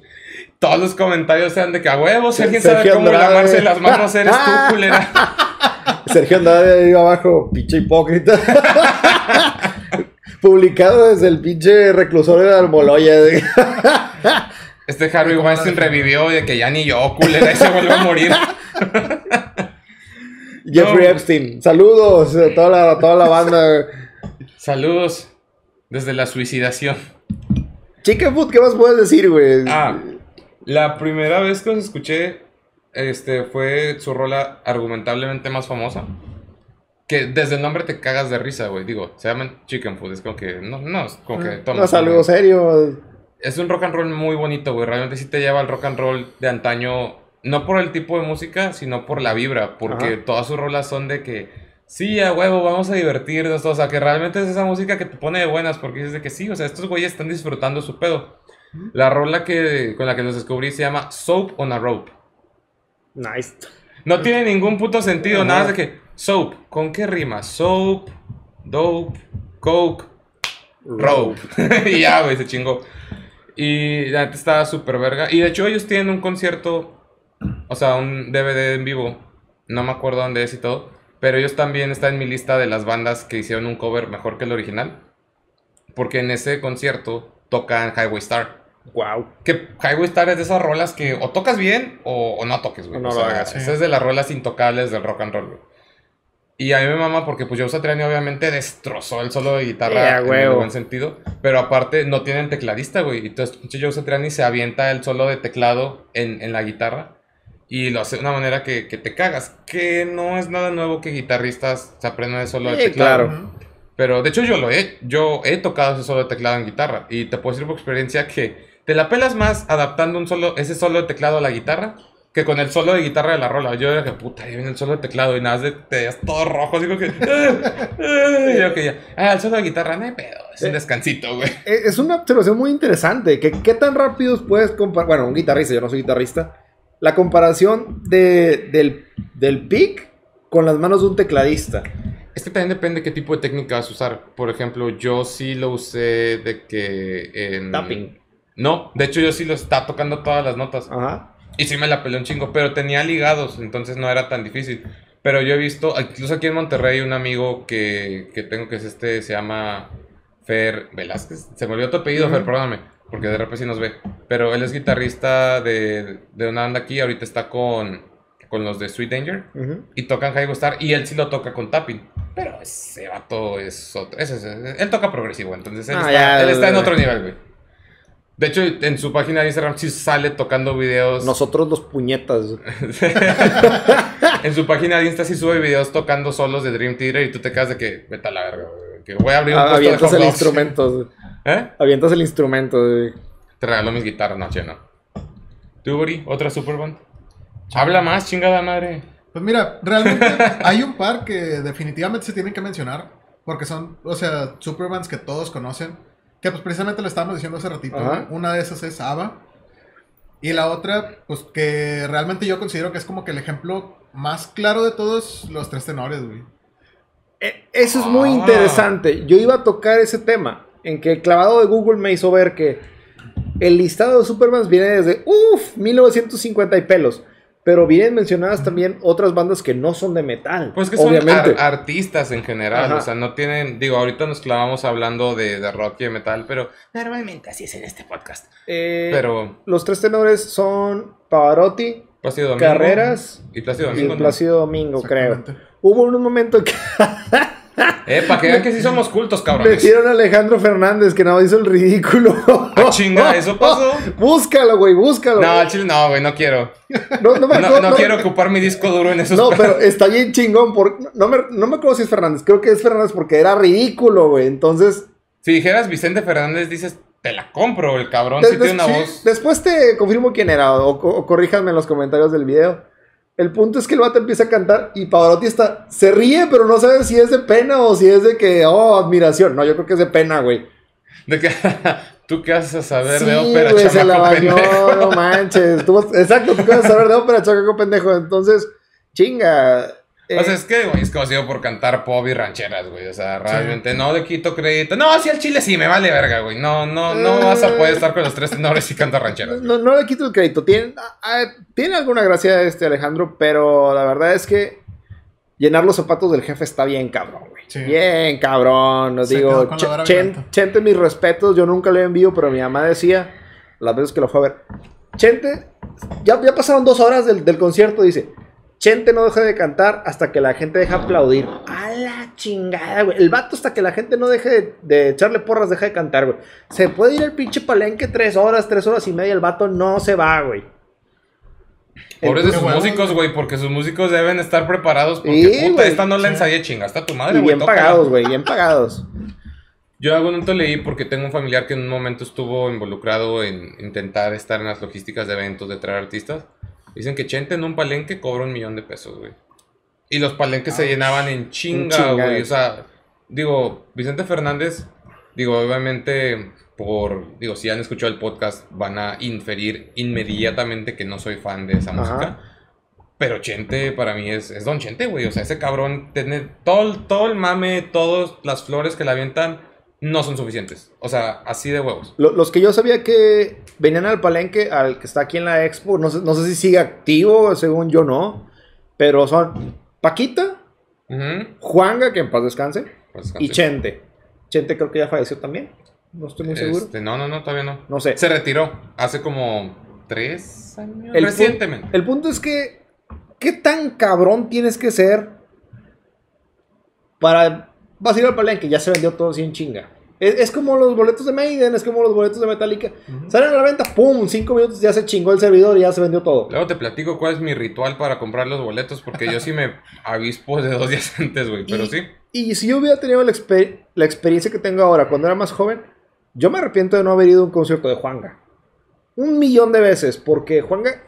Speaker 1: Todos los comentarios eran de que a huevos, si alguien sabe
Speaker 3: Sergio
Speaker 1: cómo
Speaker 3: Andrade.
Speaker 1: lavarse las manos, eres tú, culera.
Speaker 3: Sergio Andrade ahí abajo, pinche hipócrita. Publicado desde el pinche reclusorio de Almoloya.
Speaker 1: Este Harvey Weinstein revivió de que ya ni yo, culera, y se vuelve a morir.
Speaker 3: Jeffrey
Speaker 1: No.
Speaker 3: Epstein. Saludos a toda la, toda la banda.
Speaker 1: Saludos desde la suicidación.
Speaker 3: Chicken Food, ¿qué más puedes decir, güey?
Speaker 1: Ah, la primera vez que los escuché, este, fue su rola argumentablemente más famosa. Que desde el nombre te cagas de risa, güey. Digo, se llaman Chicken Food. Es como que, no, no, es como que toma.
Speaker 3: no es algo serio.
Speaker 1: Es un rock and roll muy bonito, güey. Realmente sí te lleva al rock and roll de antaño. No por el tipo de música, sino por la vibra. Porque
Speaker 3: Ajá.
Speaker 1: todas sus rolas son de que, sí, a huevo, vamos a divertirnos. O sea, que realmente es esa música que te pone de buenas. Porque dices de que sí, o sea, estos güeyes están disfrutando su pedo. La rola que, con la que los descubrí se llama Soap on a Rope.
Speaker 3: Nice.
Speaker 1: No tiene ningún puto sentido, nada de que, soap, ¿con qué rima? Soap, dope, coke, rope. y ya, güey, se chingó. Y la neta estaba súper verga. Y de hecho ellos tienen un concierto, o sea, un DVD en vivo. No me acuerdo dónde es y todo. Pero ellos también están en mi lista de las bandas que hicieron un cover mejor que el original. porque en ese concierto tocan Highway Star.
Speaker 3: Wow.
Speaker 1: Que Highway Star es de esas rolas que o tocas bien o, o no toques, güey.
Speaker 3: No
Speaker 1: O
Speaker 3: lo hagas,
Speaker 2: sí.
Speaker 1: Esa es de las rolas intocables del rock and roll, güey. Y a mí me mama porque pues Joe Satriani obviamente destrozó el solo de guitarra
Speaker 3: Yeah,
Speaker 1: en el buen sentido. Pero aparte no tienen tecladista, güey. Entonces Joe Satriani se avienta el solo de teclado en, en la guitarra. Y lo hace de una manera que, que te cagas. Que no es nada nuevo que guitarristas se aprendan el solo de
Speaker 3: Sí,
Speaker 1: teclado.
Speaker 3: claro.
Speaker 1: Pero de hecho yo lo he, yo he tocado ese solo de teclado en guitarra y te puedo decir por experiencia que te la pelas más adaptando un solo, ese solo de teclado a la guitarra que con el solo de guitarra de la rola. Yo era que puta, ahí viene el solo de teclado y nada más de, te veías todo rojo, así como que... Y yo que ya, ah, el solo de guitarra, no hay pedo, es un descansito, güey.
Speaker 3: Eh, Es una observación muy interesante. Que, ¿Qué tan rápidos puedes comparar? Bueno, un guitarrista, yo no soy guitarrista. La comparación de, del, del pick con las manos de un tecladista.
Speaker 1: Es que también depende qué tipo de técnica vas a usar. Por ejemplo, yo sí lo usé de que en...
Speaker 3: Tapping.
Speaker 1: No, de hecho yo sí lo estaba tocando todas las notas.
Speaker 3: Ajá.
Speaker 1: Y sí me la peleé un chingo, pero tenía ligados, entonces no era tan difícil. Pero yo he visto, incluso aquí en Monterrey, un amigo que, que tengo que es este, se llama Fer Velázquez. Se me olvidó tu apellido. Fer, perdóname, porque de repente sí nos ve. Pero él es guitarrista de, de una banda aquí, ahorita está con, con los de Sweet Danger.
Speaker 3: Ujú.
Speaker 1: Y tocan High Star, y él sí lo toca con tapping. Pero ese vato es otro. ese es- él toca progresivo, entonces él,
Speaker 3: Ah,
Speaker 1: está,
Speaker 3: ya,
Speaker 1: él está en otro nivel, güey. De hecho, en su página de Instagram sí sale tocando videos.
Speaker 3: Nosotros los puñetas.
Speaker 1: en su página de Insta sí sube videos tocando solos de Dream Theater y tú te quedas de que vete a la verga, güey, que voy a abrir un
Speaker 3: Ah,
Speaker 1: puesto de
Speaker 3: el instrumento.
Speaker 1: ¿Eh?
Speaker 3: Avientas el instrumento. güey.
Speaker 1: Te regaló mis guitarras, no, che, no. ¿Tú? ¿Otra Superband? Habla más, chingada madre.
Speaker 2: Pues mira, realmente hay un par que definitivamente se tienen que mencionar. Porque son, o sea, superbands que todos conocen. Que pues precisamente lo estábamos diciendo hace ratito. Una de esas es ABBA. Y la otra, pues que realmente yo considero que es como que el ejemplo más claro de todos los tres tenores, güey.
Speaker 3: Eh, Eso es muy
Speaker 1: Ah.
Speaker 3: interesante. Yo iba a tocar ese tema. En que el clavado de Google me hizo ver que el listado de Supermans viene desde, uff, 1950 y pelos. Pero vienen mencionadas también otras bandas que no son de metal.
Speaker 1: Pues que son
Speaker 3: obviamente.
Speaker 1: ar- artistas en general,
Speaker 3: Ajá.
Speaker 1: o sea, no tienen, digo, ahorita nos clavamos hablando de, de rock y de metal, pero normalmente así es en este podcast.
Speaker 3: Eh,
Speaker 1: Pero
Speaker 3: Los tres tenores son Pavarotti,
Speaker 1: Plácido Domingo
Speaker 3: Carreras
Speaker 1: y Plácido
Speaker 3: y
Speaker 1: Domingo.
Speaker 3: Plácido Domingo, creo. Hubo un momento que
Speaker 1: Eh, para que vean que sí somos cultos, cabrones.
Speaker 3: metieron a Alejandro Fernández que no hizo el ridículo.
Speaker 1: Ah, chinga, ¿eso pasó?
Speaker 3: Búscalo, güey, búscalo.
Speaker 1: No, chile no, güey, no quiero.
Speaker 3: no, no me
Speaker 1: No,
Speaker 3: acuerdo-
Speaker 1: no quiero ocupar mi disco duro en esos
Speaker 3: No, pero está bien chingón. Por, no, me, no me acuerdo si es Fernández. Creo que es Fernández porque era ridículo, güey. Entonces,
Speaker 1: Si dijeras Vicente Fernández, dices, te la compro, el cabrón sí tiene una voz.
Speaker 3: después te confirmo quién era o, o corríjanme en los comentarios del video. El punto es que el vato empieza a cantar y Pavarotti está, se ríe, pero no sabe si es de pena o si es de que, oh, admiración. No, yo creo que es de pena, güey.
Speaker 1: De que tú qué vas a saber
Speaker 3: Sí,
Speaker 1: de ópera,
Speaker 3: güey, se la bañó,
Speaker 1: pendejo.
Speaker 3: no manches. Tú exacto, tú qué vas a saber de ópera, chamaco pendejo. Entonces, chinga. Eh,
Speaker 1: O sea, es que, güey, es conocido por cantar pop y rancheras, güey. O sea, realmente no le quito crédito. No, sí, al chile sí, me vale verga, güey. No, no, no
Speaker 3: Eh.
Speaker 1: vas a poder estar con los tres tenores y cantar rancheras.
Speaker 3: No, no le quito el crédito. Tiene, ah, ah, tiene alguna gracia este Alejandro, pero la verdad es que llenar los zapatos del jefe está bien cabrón, güey.
Speaker 2: Sí.
Speaker 3: Bien cabrón. Nos
Speaker 2: Se
Speaker 3: digo, Ch- Chen-. Chente, mis respetos. Yo nunca lo he envío, pero mi mamá decía, las veces que lo fue a ver, Chente, ya, ya pasaron dos horas del, del concierto, dice. Chente no deja de cantar hasta que la gente deja aplaudir. A la chingada, güey. El vato hasta que la gente no deje de, de echarle porras, deja de cantar, güey. Se puede ir al pinche palenque tres horas, tres horas y media. El vato no se va, güey.
Speaker 1: Pobres de sus músicos, güey, porque sus músicos deben estar preparados. Porque,
Speaker 3: Sí,
Speaker 1: puta,
Speaker 3: güey.
Speaker 1: esta no la ensayé, chinga. Está tu madre, güey.
Speaker 3: bien
Speaker 1: tócala.
Speaker 3: pagados, güey, bien pagados.
Speaker 1: Yo algún momento leí porque tengo un familiar que en un momento estuvo involucrado en intentar estar en las logísticas de eventos, de traer artistas. Dicen que Chente en un palenque cobra un millón de pesos, güey. Y los palenques se llenaban en chinga, güey. O sea, digo, Vicente Fernández, digo, obviamente, por, digo, si han escuchado el podcast, van a inferir inmediatamente que no soy fan de esa
Speaker 3: Ajá.
Speaker 1: música. Pero Chente para mí es, es Don Chente, güey. O sea, ese cabrón tiene todo, el- todo el mame, todas las flores que le avientan no son suficientes. O sea, así de huevos.
Speaker 3: Lo- los que yo sabía que venían al palenque, al que está aquí en la expo, no sé, no sé si sigue activo, según yo no, pero son Paquita,
Speaker 1: Ujú.
Speaker 3: Juanga, que en paz descanse, y Chente. Chente creo que ya falleció también. No estoy muy seguro.
Speaker 1: Este, no, no, no, todavía no.
Speaker 3: No sé.
Speaker 1: Se retiró hace como tres años.
Speaker 3: El
Speaker 1: recientemente.
Speaker 3: El punto es que, ¿qué tan cabrón tienes que ser para... Vas a ir al palenque, ya se vendió todo así en chinga. Es, es como los boletos de Maiden, es como los boletos de Metallica. Salen a la venta, ¡pum! Cinco minutos ya se chingó el servidor y ya se vendió todo.
Speaker 1: Luego te platico cuál es mi ritual para comprar los boletos, porque yo sí me avispo de dos días antes, güey. Pero
Speaker 3: Y-
Speaker 1: sí.
Speaker 3: Y si yo hubiera tenido la, exper- la experiencia que tengo ahora cuando era más joven, yo me arrepiento de no haber ido a un concierto de Juanga. Un millón de veces, porque Juanga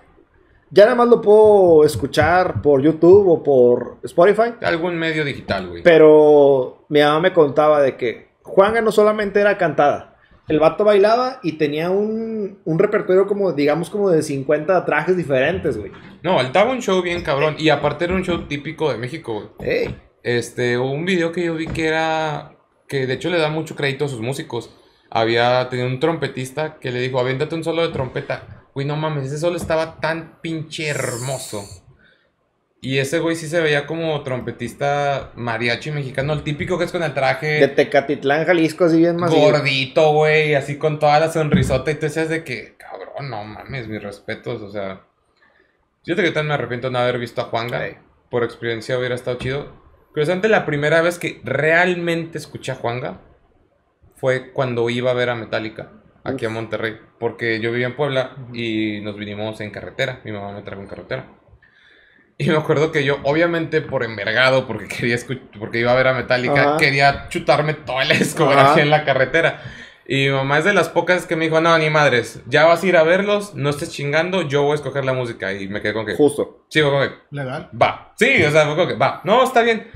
Speaker 3: ya nada más lo puedo escuchar por YouTube o por Spotify.
Speaker 1: Algún medio digital, güey.
Speaker 3: Pero mi mamá me contaba de que Juanga no solamente era cantada. El vato bailaba y tenía un, un repertorio como, digamos, como de 50 trajes diferentes, güey.
Speaker 1: No, él daba un show bien cabrón. Y aparte era un show típico de México, güey.
Speaker 3: Ey,
Speaker 1: Este, un video que yo vi que era. Que de hecho le da mucho crédito a sus músicos. Había tenido un trompetista que le dijo: Avéntate un solo de trompeta. Güey, no mames, ese solo estaba tan pinche hermoso. Y ese güey sí se veía como trompetista mariachi mexicano, el típico que es con el traje.
Speaker 3: de Tecatitlán, Jalisco, así bien más.
Speaker 1: gordito, güey, así con toda la sonrisota y tú decías de que, cabrón, no mames, mis respetos, o sea. Fíjate que tan me arrepiento de no haber visto a Juanga.
Speaker 3: Ey.
Speaker 1: Por experiencia hubiera estado chido. Curiosamente, la primera vez que realmente escuché a Juanga fue cuando iba a ver a Metallica aquí a Monterrey. Porque yo vivía en Puebla y nos vinimos en carretera. Mi mamá me trajo en carretera. Y me acuerdo que yo, obviamente por envergado, porque quería porque iba a ver a Metallica,
Speaker 3: Ajá.
Speaker 1: quería chutarme toda la discografía
Speaker 3: Ajá.
Speaker 1: en la carretera. Y mi mamá es de las pocas que me dijo, no, ni madres, ya vas a ir a verlos, no estés chingando, yo voy a escoger la música. Y me quedé con que,
Speaker 3: Justo.
Speaker 1: sí, fue como que,
Speaker 2: Legal.
Speaker 1: va. Sí, o sea, fue como que, va. No, está bien.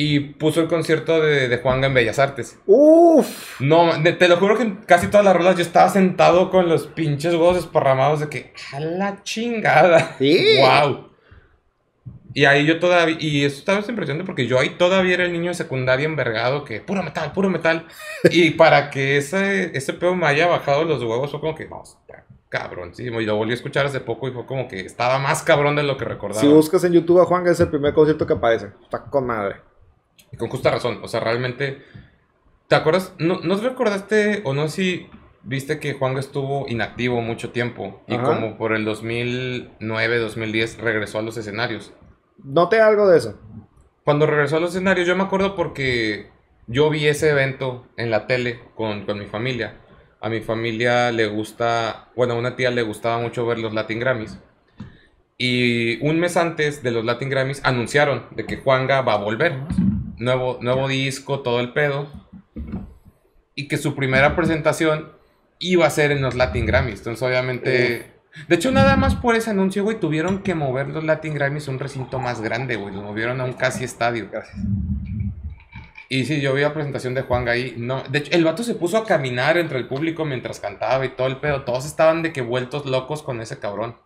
Speaker 1: Y puso el concierto de, de Juanga en Bellas Artes.
Speaker 3: Uf.
Speaker 1: No, te lo juro que en casi todas las rolas yo estaba sentado con los pinches huevos esparramados de que, a la chingada.
Speaker 3: Sí.
Speaker 1: Wow. Y ahí yo todavía, y eso estaba impresionante porque yo ahí todavía era el niño de secundaria envergado que, puro metal, puro metal. y para que ese, ese pedo me haya bajado los huevos fue como que, no, está cabroncísimo. Y lo volví a escuchar hace poco y fue como que estaba más cabrón de lo que recordaba.
Speaker 3: Si buscas en YouTube a Juanga, es el primer concierto que aparece. Está con madre.
Speaker 1: Y con justa razón, o sea, realmente, ¿te acuerdas? ¿No, no te recordaste o no si viste que Juanga estuvo inactivo mucho tiempo y
Speaker 3: Ajá.
Speaker 1: como por el 2009, 2010 regresó a los escenarios?
Speaker 3: Noté algo de eso.
Speaker 1: Cuando regresó a los escenarios, yo me acuerdo porque yo vi ese evento en la tele con, con mi familia. A mi familia le gusta, bueno, a una tía le gustaba mucho ver los Latin Grammys. Y un mes antes de los Latin Grammys anunciaron de que Juanga va a volver. Nuevo, nuevo disco, todo el pedo. Y que su primera presentación iba a ser en los Latin Grammys. Entonces, obviamente. De hecho, nada más por ese anuncio, güey, tuvieron que mover los Latin Grammys a un recinto más grande, güey. Los movieron a un casi estadio.
Speaker 3: Gracias.
Speaker 1: Y sí, yo vi la presentación de Juan ahí. No, de hecho, el vato se puso a caminar entre el público mientras cantaba y todo el pedo. Todos estaban de que vueltos locos con ese cabrón.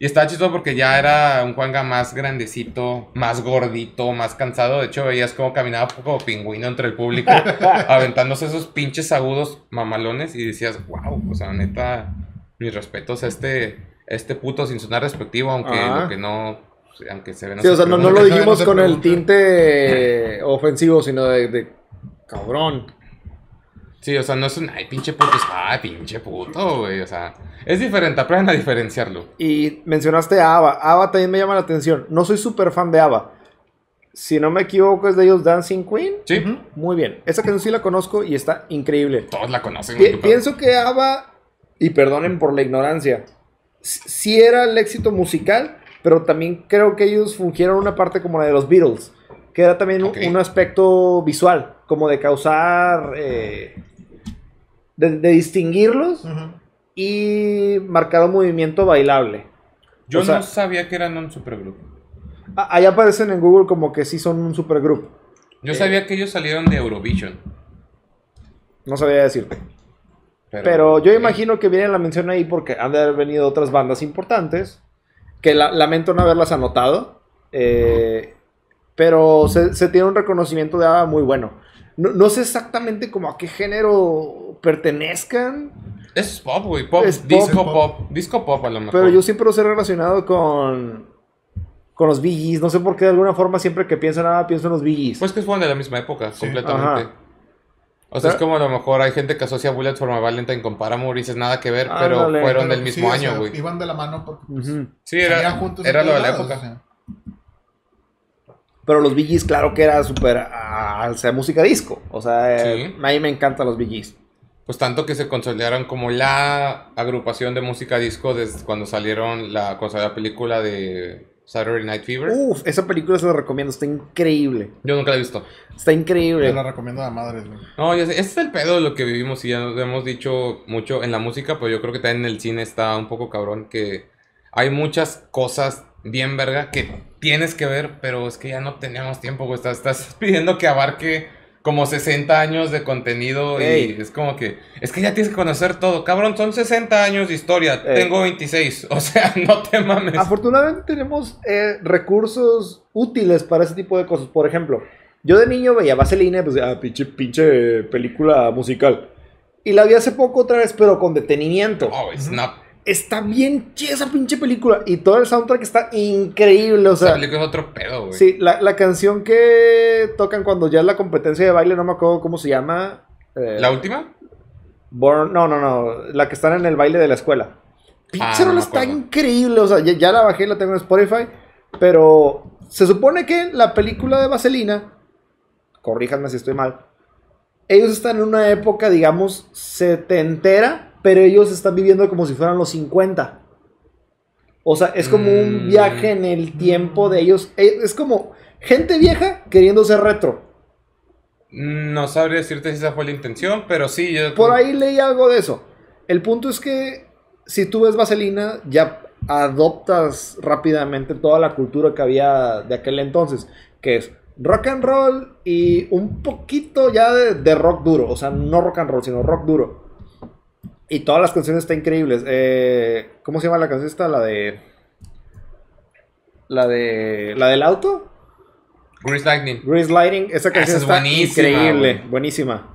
Speaker 1: Y estaba chistoso porque ya era un Juanga más grandecito, más gordito, más cansado. De hecho, veías cómo caminaba como pingüino entre el público, aventándose esos pinches agudos mamalones. Y decías, wow, o sea, neta, mis respetos a este, a este puto sin sonar respectivo, aunque
Speaker 3: Ajá.
Speaker 1: lo que no. Aunque se ve
Speaker 3: Sí, o sea, no, no lo dijimos
Speaker 2: No
Speaker 3: con el tinte ofensivo, sino de, de cabrón.
Speaker 1: Sí, o sea, no es un, ay, pinche puto, es, ay, pinche puto, güey, o sea, es diferente, aprendan a diferenciarlo.
Speaker 3: Y mencionaste a ABBA. ABBA también me llama la atención. No soy súper fan de ABBA. Si no me equivoco, es de ellos Dancing Queen.
Speaker 1: Sí.
Speaker 3: Muy bien. Esa canción sí la conozco y está increíble.
Speaker 1: todos la conocen.
Speaker 3: Pi- pienso que ABBA, y perdonen por la ignorancia, sí era el éxito musical, pero también creo que ellos fungieron una parte como la de los Beatles, que era también un- aspecto visual, como de causar, eh, de, de distinguirlos y marcar un movimiento bailable.
Speaker 1: Yo
Speaker 3: o sea-
Speaker 1: no sabía que eran un supergrupo.
Speaker 3: Ahí aparecen en Google como que sí son un supergrupo.
Speaker 1: Yo
Speaker 3: Eh.
Speaker 1: sabía que ellos salieron de Eurovision.
Speaker 3: No sabía decirte.
Speaker 1: Pero,
Speaker 3: Pero yo imagino que viene la mención ahí porque han de haber venido otras bandas importantes. Que la- lamento no haberlas anotado. eh, pero se, se tiene un reconocimiento de ABBA muy bueno. No, no sé exactamente como a qué género pertenezcan.
Speaker 1: Es pop, güey, pop,
Speaker 3: Es
Speaker 1: disco pop.
Speaker 2: pop.
Speaker 1: disco pop a lo mejor.
Speaker 3: Pero yo siempre los he relacionado con. Con los Bee Gees. No sé por qué de alguna forma siempre que pienso en ABBA pienso en los Bee Gees.
Speaker 1: Pues que fueron de la misma época,
Speaker 2: Sí.
Speaker 1: completamente.
Speaker 3: Ajá.
Speaker 1: O sea, es como a lo mejor hay gente que asocia Bullet for My Valentine con Paramore y dices nada que ver, pero fueron
Speaker 2: Pero
Speaker 1: del
Speaker 2: sí,
Speaker 1: mismo
Speaker 2: o
Speaker 1: año,
Speaker 2: sea,
Speaker 1: güey.
Speaker 2: Iban de la mano porque pues.
Speaker 1: Sí, era,
Speaker 2: juntos
Speaker 1: era lo de la
Speaker 2: lados,
Speaker 1: época.
Speaker 2: o sea.
Speaker 3: Pero los Gees, claro que era súper, ah, o sea, música disco. O sea, eh,
Speaker 1: Sí.
Speaker 3: a mí me encantan los Gees.
Speaker 1: Pues tanto que se consolidaron como la agrupación de música disco desde cuando salieron la, cuando salió la película de Saturday Night Fever.
Speaker 3: Uf, esa película se la recomiendo, está increíble.
Speaker 1: Yo nunca la he visto.
Speaker 3: Está increíble.
Speaker 2: la recomiendo a madres, güey.
Speaker 1: No, ya sé, ese es el pedo de lo que vivimos y ya nos hemos dicho mucho en la música, pero yo creo que también en el cine está un poco cabrón que hay muchas cosas bien verga que tienes que ver, pero es que ya no tenemos tiempo, güey. Estás, estás pidiendo que abarque como 60 años de contenido
Speaker 3: Ey.
Speaker 1: y es como que, es que ya tienes que conocer todo, cabrón, son 60 años de historia,
Speaker 3: Ey.
Speaker 1: tengo 26, o sea, no te mames.
Speaker 3: Afortunadamente tenemos eh, recursos útiles para ese tipo de cosas. Por ejemplo, yo de niño veía Vaselina, pues, ah, pinche, pinche película musical. Y la vi hace poco otra vez, pero con detenimiento.
Speaker 1: Oh, Snap.
Speaker 3: Está bien chida esa pinche película. Y todo el soundtrack está increíble. O
Speaker 1: Esa
Speaker 3: sea,
Speaker 1: película es otro pedo, güey.
Speaker 3: sí, la, la canción que tocan cuando ya es la competencia de baile, no me acuerdo cómo se llama. eh,
Speaker 1: ¿La última?
Speaker 3: Born- no, no, no. La que están en el baile de la escuela. Pinche
Speaker 1: Ah, no
Speaker 3: está increíble. O sea, ya, ya la bajé, la tengo en Spotify. Pero se supone que la película de Vaselina, corríjanme si estoy mal, ellos están en una época, digamos, setentera, pero ellos están viviendo como si fueran los 50. O sea, es como un
Speaker 1: Mm.
Speaker 3: viaje en el tiempo de ellos. Eh, Es como gente vieja queriendo ser retro.
Speaker 1: No sabría decirte si esa fue la intención, pero sí, yo...
Speaker 3: Por ahí leí algo de eso. El punto es que si tú ves Vaselina, ya adoptas rápidamente toda la cultura que había de aquel entonces, que es rock and roll y un poquito ya de, de rock duro, o sea, no rock and roll, sino rock duro. Y todas las canciones están increíbles. Eh, ¿Cómo se llama la canción esta? La de... La de... La del auto.
Speaker 1: Grease Lightning.
Speaker 3: Grease Lighting. Esa canción
Speaker 1: Esa es
Speaker 3: está
Speaker 1: buenísima,
Speaker 3: increíble. Buenísima.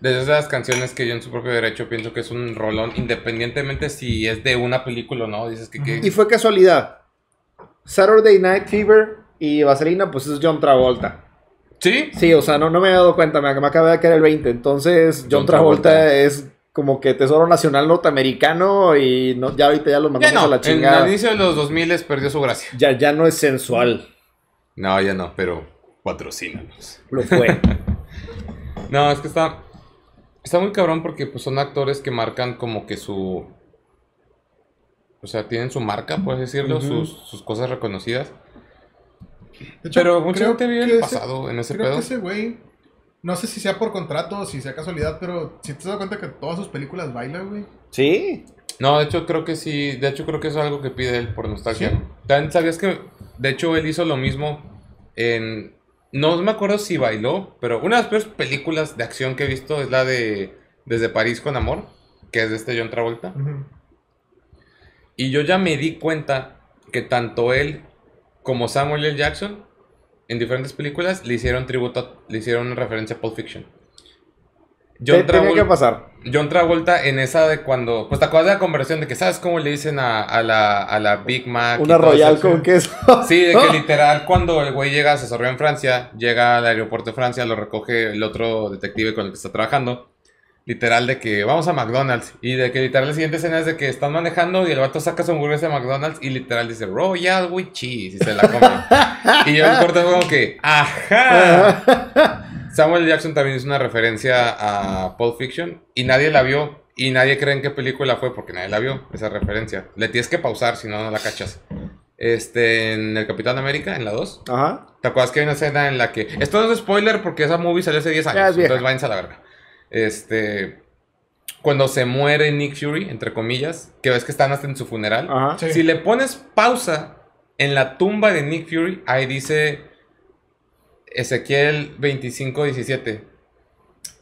Speaker 1: De esas canciones que yo en su propio derecho pienso que es un rolón, independientemente si es de una película o no. Dices que... que-
Speaker 3: Y fue casualidad. Saturday Night Fever y Vaselina, pues es John Travolta.
Speaker 1: ¿Sí?
Speaker 3: Sí, o sea, no, no me había dado cuenta, me, me acaba de caer el 20. Entonces, John,
Speaker 1: John
Speaker 3: Travolta,
Speaker 1: Travolta.
Speaker 3: es como que tesoro nacional norteamericano y no, ya ahorita ya lo
Speaker 1: Ya
Speaker 3: mandamos
Speaker 1: no,
Speaker 3: a la
Speaker 1: en
Speaker 3: chingada.
Speaker 1: el inicio de los 2000 perdió su gracia.
Speaker 3: Ya, ya no es sensual.
Speaker 1: No, ya no, pero patrocínanos.
Speaker 3: Lo fue.
Speaker 1: No, es que está... Está muy cabrón porque pues, son actores que marcan como que su... O sea, tienen su marca, puedes decirlo, sus, sus cosas reconocidas.
Speaker 2: De hecho,
Speaker 1: Pero mucha gente vive
Speaker 2: que
Speaker 1: el
Speaker 2: ese-
Speaker 1: pasado en ese
Speaker 2: Creo
Speaker 1: pedo.
Speaker 2: que ese güey, no sé si sea por contrato o si sea casualidad, pero si te has dado cuenta que todas sus películas baila, güey.
Speaker 3: sí.
Speaker 1: No, de hecho creo que sí, de hecho creo que eso es algo que pide él por nostalgia.
Speaker 2: ¿Sí?
Speaker 1: También sabías que, de hecho él hizo lo mismo en, no me acuerdo si bailó, pero una de las peores películas de acción que he visto es la de Desde París con Amor, que es de este John Travolta. Y yo ya me di cuenta que tanto él como Samuel L. Jackson en diferentes películas le hicieron tributo, le hicieron referencia a Pulp Fiction.
Speaker 3: Te- tenía que pasar.
Speaker 1: John Travolta en esa de cuando. Pues te acuerdas de la conversión de que, ¿sabes cómo le dicen a, a la, a la Big Mac?
Speaker 3: Una royal con queso.
Speaker 1: Sí, de que literal, cuando el güey llega, se desarrolla en Francia, llega al aeropuerto de Francia, lo recoge el otro detective con el que está trabajando. Literal, de que vamos a McDonald's. Y de que literal, la siguiente escena es de que están manejando y el vato saca su hamburguesa de McDonald's y literal dice Royal with cheese y se la come. y yo el corto como que, ¡ajá! Samuel Jackson también hizo una referencia a Pulp Fiction y nadie la vio y nadie cree en qué película fue porque nadie la vio, esa referencia. Le tienes que pausar si no, no la cachas. Este, en el Capitán América, en la 2.
Speaker 3: Ajá.
Speaker 1: ¿Te acuerdas que hay una escena en la que... Esto no es spoiler porque esa movie salió hace 10
Speaker 3: Ya
Speaker 1: años.
Speaker 3: es
Speaker 1: entonces váyanse a la verga. Este... Cuando se muere Nick Fury, entre comillas, que ves que están hasta en su funeral.
Speaker 3: Ajá.
Speaker 2: Sí.
Speaker 1: Si le pones pausa en la tumba de Nick Fury, ahí dice Ezequiel 25-17.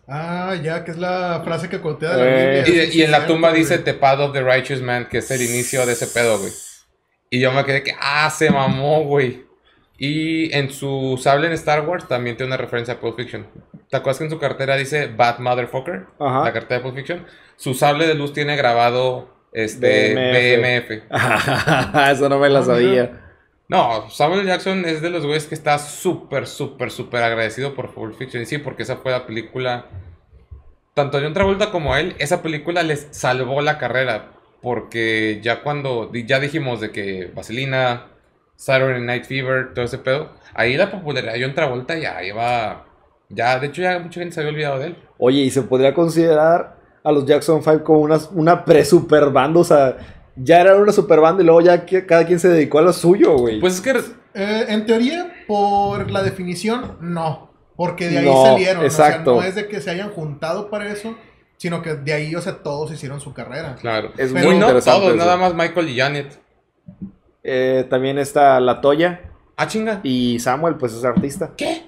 Speaker 2: Ah, ya, que es la frase que contea de la
Speaker 3: Eh.
Speaker 2: Biblia.
Speaker 1: Y,
Speaker 2: Sí, sí,
Speaker 1: en la tumba
Speaker 2: güey.
Speaker 1: dice The Path of the Righteous Man, que es el inicio de ese pedo, güey. Y yo me quedé que, ah, se mamó, güey. Y en su sable en Star Wars también tiene una referencia a Pulp Fiction. ¿Te acuerdas que en su cartera dice Bad Motherfucker?
Speaker 3: Ajá.
Speaker 1: La cartera de Pulp Fiction. Su sable de luz tiene grabado este
Speaker 3: BMF.
Speaker 1: BMF.
Speaker 3: Eso no me la
Speaker 2: Ah,
Speaker 3: sabía.
Speaker 1: No, Samuel Jackson es de los güeyes que está súper, súper, súper agradecido por Pulp Fiction. Y sí, porque esa fue la película tanto a John Travolta como a él, esa película les salvó la carrera. Porque ya cuando, ya dijimos de que Vaselina, Saturday Night Fever, todo ese pedo, ahí la popularidad de John Travolta ya iba, ya, de hecho ya mucha gente se había olvidado de él.
Speaker 3: Oye, y se podría considerar a los Jackson 5 como una, una pre-super banda, o sea, ya era una super banda y luego ya que- cada quien se dedicó a lo suyo, güey.
Speaker 1: Pues es que
Speaker 2: Eh, en teoría, por la definición, no. Porque de ahí
Speaker 3: No,
Speaker 2: salieron.
Speaker 3: exacto.
Speaker 2: O sea, no es de que se hayan juntado para eso, sino que de ahí, o sea, todos hicieron su carrera.
Speaker 1: Claro.
Speaker 3: Es
Speaker 2: muy
Speaker 1: y no
Speaker 3: interesante
Speaker 1: todos,
Speaker 3: eso.
Speaker 1: nada más Michael y Janet.
Speaker 3: Eh, también está La Toya
Speaker 1: Ah, chinga.
Speaker 3: y Samuel, pues es artista.
Speaker 1: ¿Qué?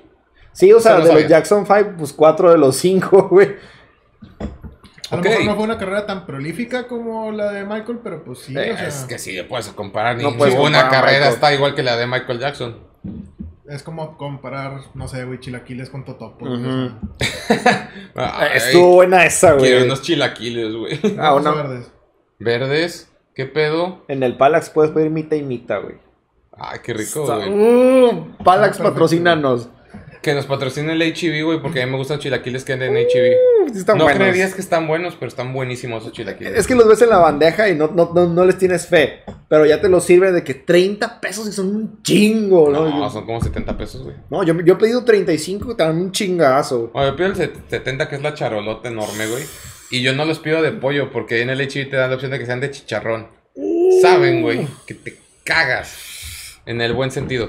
Speaker 3: Sí, o sea, de los. Jackson 5, pues cuatro de los cinco, güey.
Speaker 2: A lo mejor no fue una carrera tan prolífica como la de Michael, pero pues sí,
Speaker 3: Eh,
Speaker 2: o sea,
Speaker 1: Es que sí, puedes comparar.
Speaker 3: No puedes
Speaker 1: ninguna
Speaker 3: comparar
Speaker 1: carrera está igual que la de Michael Jackson.
Speaker 2: es como comparar, no sé, güey, chilaquiles con totopo.
Speaker 3: Estuvo buena esa,
Speaker 1: Quiero
Speaker 3: güey.
Speaker 1: unos chilaquiles, güey.
Speaker 3: Ah, una-
Speaker 2: verdes.
Speaker 1: Verdes. ¿Qué pedo?
Speaker 3: En el Palax puedes pedir mitad y mitad, güey.
Speaker 1: Ay, qué rico, güey.
Speaker 3: Uh, Palax,
Speaker 2: perfecto.
Speaker 3: patrocínanos.
Speaker 1: Que nos patrocine el HEB, güey, porque a mí me gustan chilaquiles que anden en.
Speaker 3: Uh, sí están
Speaker 1: no
Speaker 3: buenos.
Speaker 1: creerías que están buenos, pero están buenísimos esos chilaquiles.
Speaker 3: Es que los ves en la bandeja y no, no, no, no les tienes fe. Pero ya te los sirven de que 30 pesos y son un chingo, ¿no?
Speaker 1: No,
Speaker 3: Yo-
Speaker 1: son como 70 pesos, güey.
Speaker 3: no, yo, yo he pedido 35 y te dan un chingazo.
Speaker 1: Yo pido el set- 70, que es la charolota enorme, güey. Y yo no los pido de pollo, porque en el HEB te dan la opción de que sean de chicharrón. Saben, güey, que te cagas. En el buen sentido.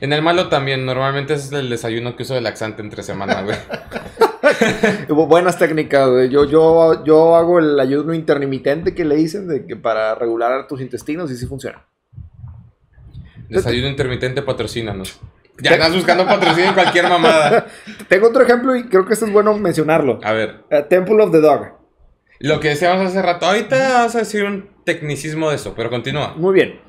Speaker 1: En el malo también, normalmente ese es el desayuno que uso de laxante entre semana, güey.
Speaker 3: Bu- Buenas técnicas, güey. Yo, yo, yo hago el ayuno intermitente que le dicen de que para regular tus intestinos y sí funciona.
Speaker 1: Desayuno intermitente, patrocínanos. Ya andas buscando patrocinio en cualquier mamada.
Speaker 3: Tengo otro ejemplo y creo que esto es bueno mencionarlo.
Speaker 1: A ver,
Speaker 3: Eh, Temple of the Dog.
Speaker 1: lo que decíamos hace rato, ahorita vamos a decir un tecnicismo de eso, pero continúa.
Speaker 3: Muy bien.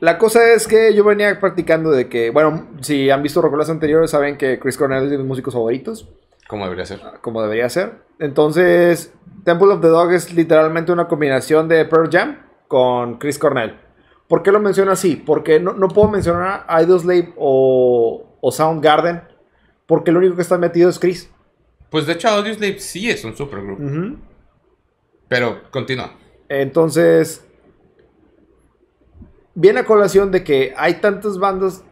Speaker 3: La cosa es que yo venía practicando de que, bueno, si han visto rocolas anteriores, saben que Chris Cornell es de mis músicos favoritos,
Speaker 1: ¿Cómo debería ser?
Speaker 3: como debería ser. Entonces, Temple of the Dog es literalmente una combinación de Pearl Jam con Chris Cornell. ¿Por qué lo menciono así? Porque no, no puedo mencionar a Idleslave o, o Soundgarden, porque lo único que está metido es Chris.
Speaker 1: Pues de hecho, Audioslave sí es un supergroup,
Speaker 3: Ujú.
Speaker 1: pero continúa.
Speaker 3: Entonces, viene a colación de que hay tantas bandas,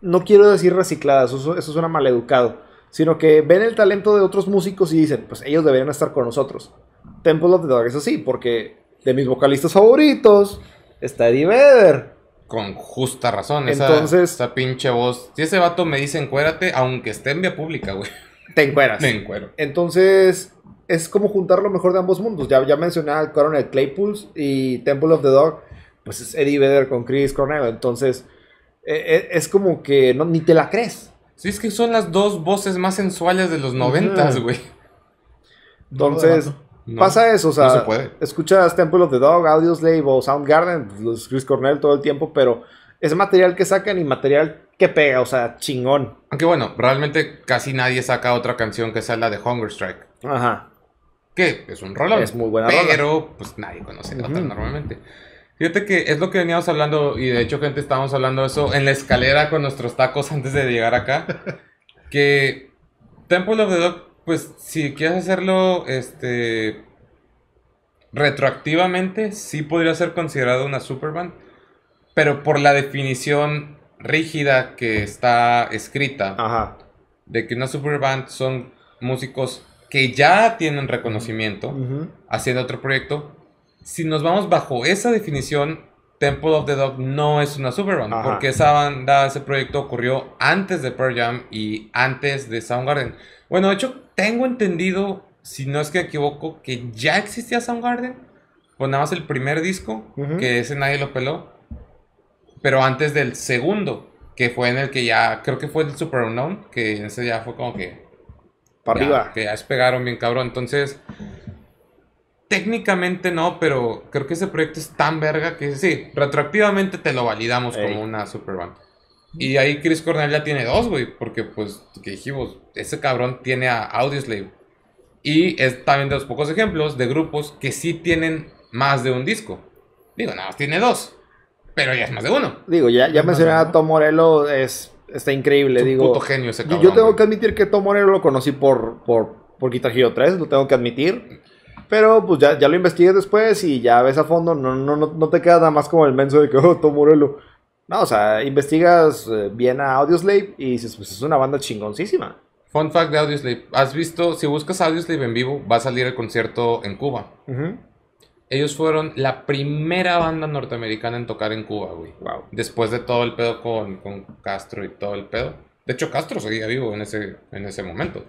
Speaker 3: no quiero decir recicladas, eso, eso suena maleducado, sino que ven el talento de otros músicos y dicen, pues ellos deberían estar con nosotros. Temple of the Dog es así, porque de mis vocalistas favoritos está Eddie Vedder.
Speaker 1: Con justa razón, esa,
Speaker 3: Entonces-
Speaker 1: esa pinche voz. Si ese vato me dice encuérate, aunque esté en vía pública, güey.
Speaker 3: Te encueras.
Speaker 1: Me encuero.
Speaker 3: Entonces, es como juntar lo mejor de ambos mundos. Ya, ya mencioné a Coronel Claypools y Temple of the Dog, pues es Eddie Vedder con Chris Cornell. Entonces, eh, eh, es como que no, ni te la crees.
Speaker 1: Sí, es que son las dos voces más sensuales de los noventas, güey.
Speaker 3: Entonces.
Speaker 1: No,
Speaker 3: pasa eso, o sea,
Speaker 1: no se puede.
Speaker 3: escuchas Temple of the Dog, Audioslave o Soundgarden, pues, los Chris Cornell todo el tiempo, pero es material que sacan y material que pega, o sea, chingón.
Speaker 1: Aunque bueno, realmente casi nadie saca otra canción que sea la de Hunger Strike.
Speaker 3: Ajá.
Speaker 1: Que es un rolón.
Speaker 3: Es muy buena
Speaker 1: Pero, pues nadie conoce la otra
Speaker 3: Ujú.
Speaker 1: normalmente. Fíjate que es lo que veníamos hablando, y de hecho, gente, estábamos hablando de eso en la escalera con nuestros tacos antes de llegar acá. que Temple of the Dog, pues si quieres hacerlo, este. Retroactivamente, sí podría ser considerado una superband. Pero por la definición rígida que está escrita
Speaker 3: Ajá.
Speaker 1: de que una superband son músicos que ya tienen reconocimiento haciendo otro proyecto. Si nos vamos bajo esa definición, Temple of the Dog no es una superband,
Speaker 3: Ajá.
Speaker 1: porque esa banda, ese proyecto ocurrió antes de Pearl Jam y antes de Soundgarden. Bueno, de hecho, tengo entendido, si no es que me equivoco, que ya existía Soundgarden. Pues nada más el primer disco, que ese nadie lo peló. Pero antes del segundo, que fue en el que ya, creo que fue el Super Unknown, que ese ya fue como que
Speaker 3: Para arriba.
Speaker 1: Que ya despegaron bien cabrón. Entonces, técnicamente no, pero creo que ese proyecto es tan verga que sí, retroactivamente te lo validamos
Speaker 3: Ey.
Speaker 1: como una superband. Y ahí Chris Cornell ya tiene dos, güey, porque pues, que dijimos, ese cabrón tiene a Audioslave. Y es también de los pocos ejemplos de grupos que sí tienen más de un disco. Digo, nada más tiene dos, pero ya es más de uno.
Speaker 3: Digo, ya, ya
Speaker 2: o
Speaker 3: a. Tom Morello, es, está increíble.
Speaker 1: Es un
Speaker 3: digo,
Speaker 1: puto genio ese
Speaker 3: yo,
Speaker 1: cabrón.
Speaker 3: yo tengo
Speaker 1: güey.
Speaker 3: que admitir que Tom Morello lo conocí por, por por Guitar Hero 3, lo tengo que admitir. Pero pues ya, ya lo investigué después y ya ves a fondo, no, no, no, no te queda nada más como el menso de que, oh, Tom Morello. No, o sea, investigas eh, bien a Audioslave y dices, pues es una banda chingoncísima.
Speaker 1: Fun fact de Audioslave. ¿Has visto? Si buscas Audioslave en vivo, va a salir el concierto en Cuba. Ellos fueron la primera banda norteamericana en tocar en Cuba, güey.
Speaker 3: Wow.
Speaker 1: Después de todo el pedo con, con Castro y todo el pedo. De hecho, Castro seguía vivo en ese, en ese momento.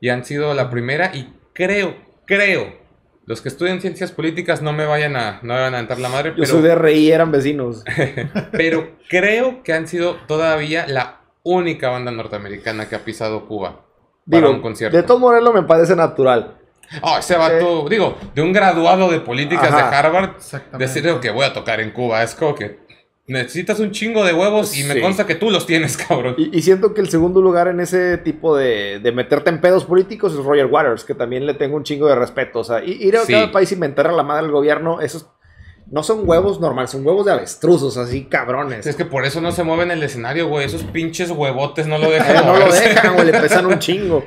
Speaker 1: Y han sido la primera y creo, creo, los que estudian ciencias políticas no me vayan a, no me van a entrar la madre,
Speaker 3: Yo
Speaker 1: pero,
Speaker 3: soy de RI, eran vecinos.
Speaker 1: pero creo que han sido todavía la única banda norteamericana que ha pisado Cuba para
Speaker 3: Digo,
Speaker 1: un concierto.
Speaker 3: de Tom Morello me parece natural.
Speaker 1: Oh, ese vato, digo, de un graduado de políticas
Speaker 3: Ajá.
Speaker 1: de Harvard, decirle que voy a tocar en Cuba, es como que necesitas un chingo de huevos y me consta que tú los tienes, cabrón.
Speaker 3: Y, y siento que el segundo lugar en ese tipo de, de meterte en pedos políticos es Roger Waters, que también le tengo un chingo de respeto. O sea, ir a
Speaker 1: Sí.
Speaker 3: cada país y mentar a la madre del gobierno, esos no son huevos normales, son huevos de avestruzos, así cabrones.
Speaker 1: Es que por eso no se mueve en el escenario, güey. Esos pinches huevotes no lo dejan
Speaker 3: no lo dejan, güey, le pesan un chingo.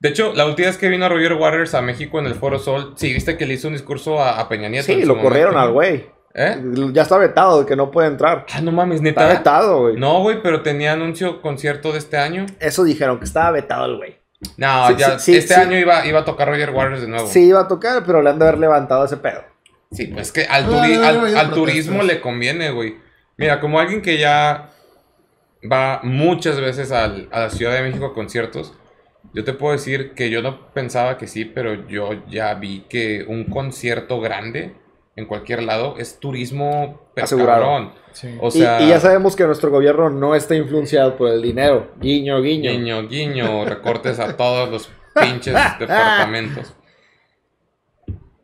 Speaker 1: De hecho, la última vez que vino Roger Waters a México en el Foro Sol, sí, viste que le hizo un discurso a, a Peña Nieto.
Speaker 3: Sí, lo corrieron al güey.
Speaker 1: ¿Eh?
Speaker 3: Ya está vetado de que no puede entrar.
Speaker 1: Ah, no mames,
Speaker 3: Está
Speaker 1: neta.
Speaker 3: vetado, güey.
Speaker 1: No, güey, pero tenía anuncio concierto de este año.
Speaker 3: Eso dijeron, que estaba vetado el güey.
Speaker 1: No,
Speaker 3: Sí,
Speaker 1: ya,
Speaker 3: sí,
Speaker 1: este
Speaker 3: sí.
Speaker 1: año iba, iba a tocar Roger Waters de nuevo.
Speaker 3: Sí iba a tocar, pero le han de haber levantado ese pedo.
Speaker 1: Sí, pues que al,
Speaker 2: Ah,
Speaker 1: turi-
Speaker 2: no,
Speaker 1: al-
Speaker 2: no, ya
Speaker 1: al
Speaker 2: protestas.
Speaker 1: turismo le conviene, güey. Mira, como alguien que ya va muchas veces al- a la Ciudad de México a conciertos, yo te puedo decir que yo no pensaba que sí, pero yo ya vi que un concierto grande en cualquier lado es turismo
Speaker 3: Asegurado.
Speaker 1: cabrón.
Speaker 2: Sí.
Speaker 1: O
Speaker 3: Y-
Speaker 1: sea,
Speaker 3: y, ya sabemos que nuestro gobierno no está influenciado por el dinero. Guiño, guiño.
Speaker 1: guiño, guiño, recortes a todos los pinches departamentos.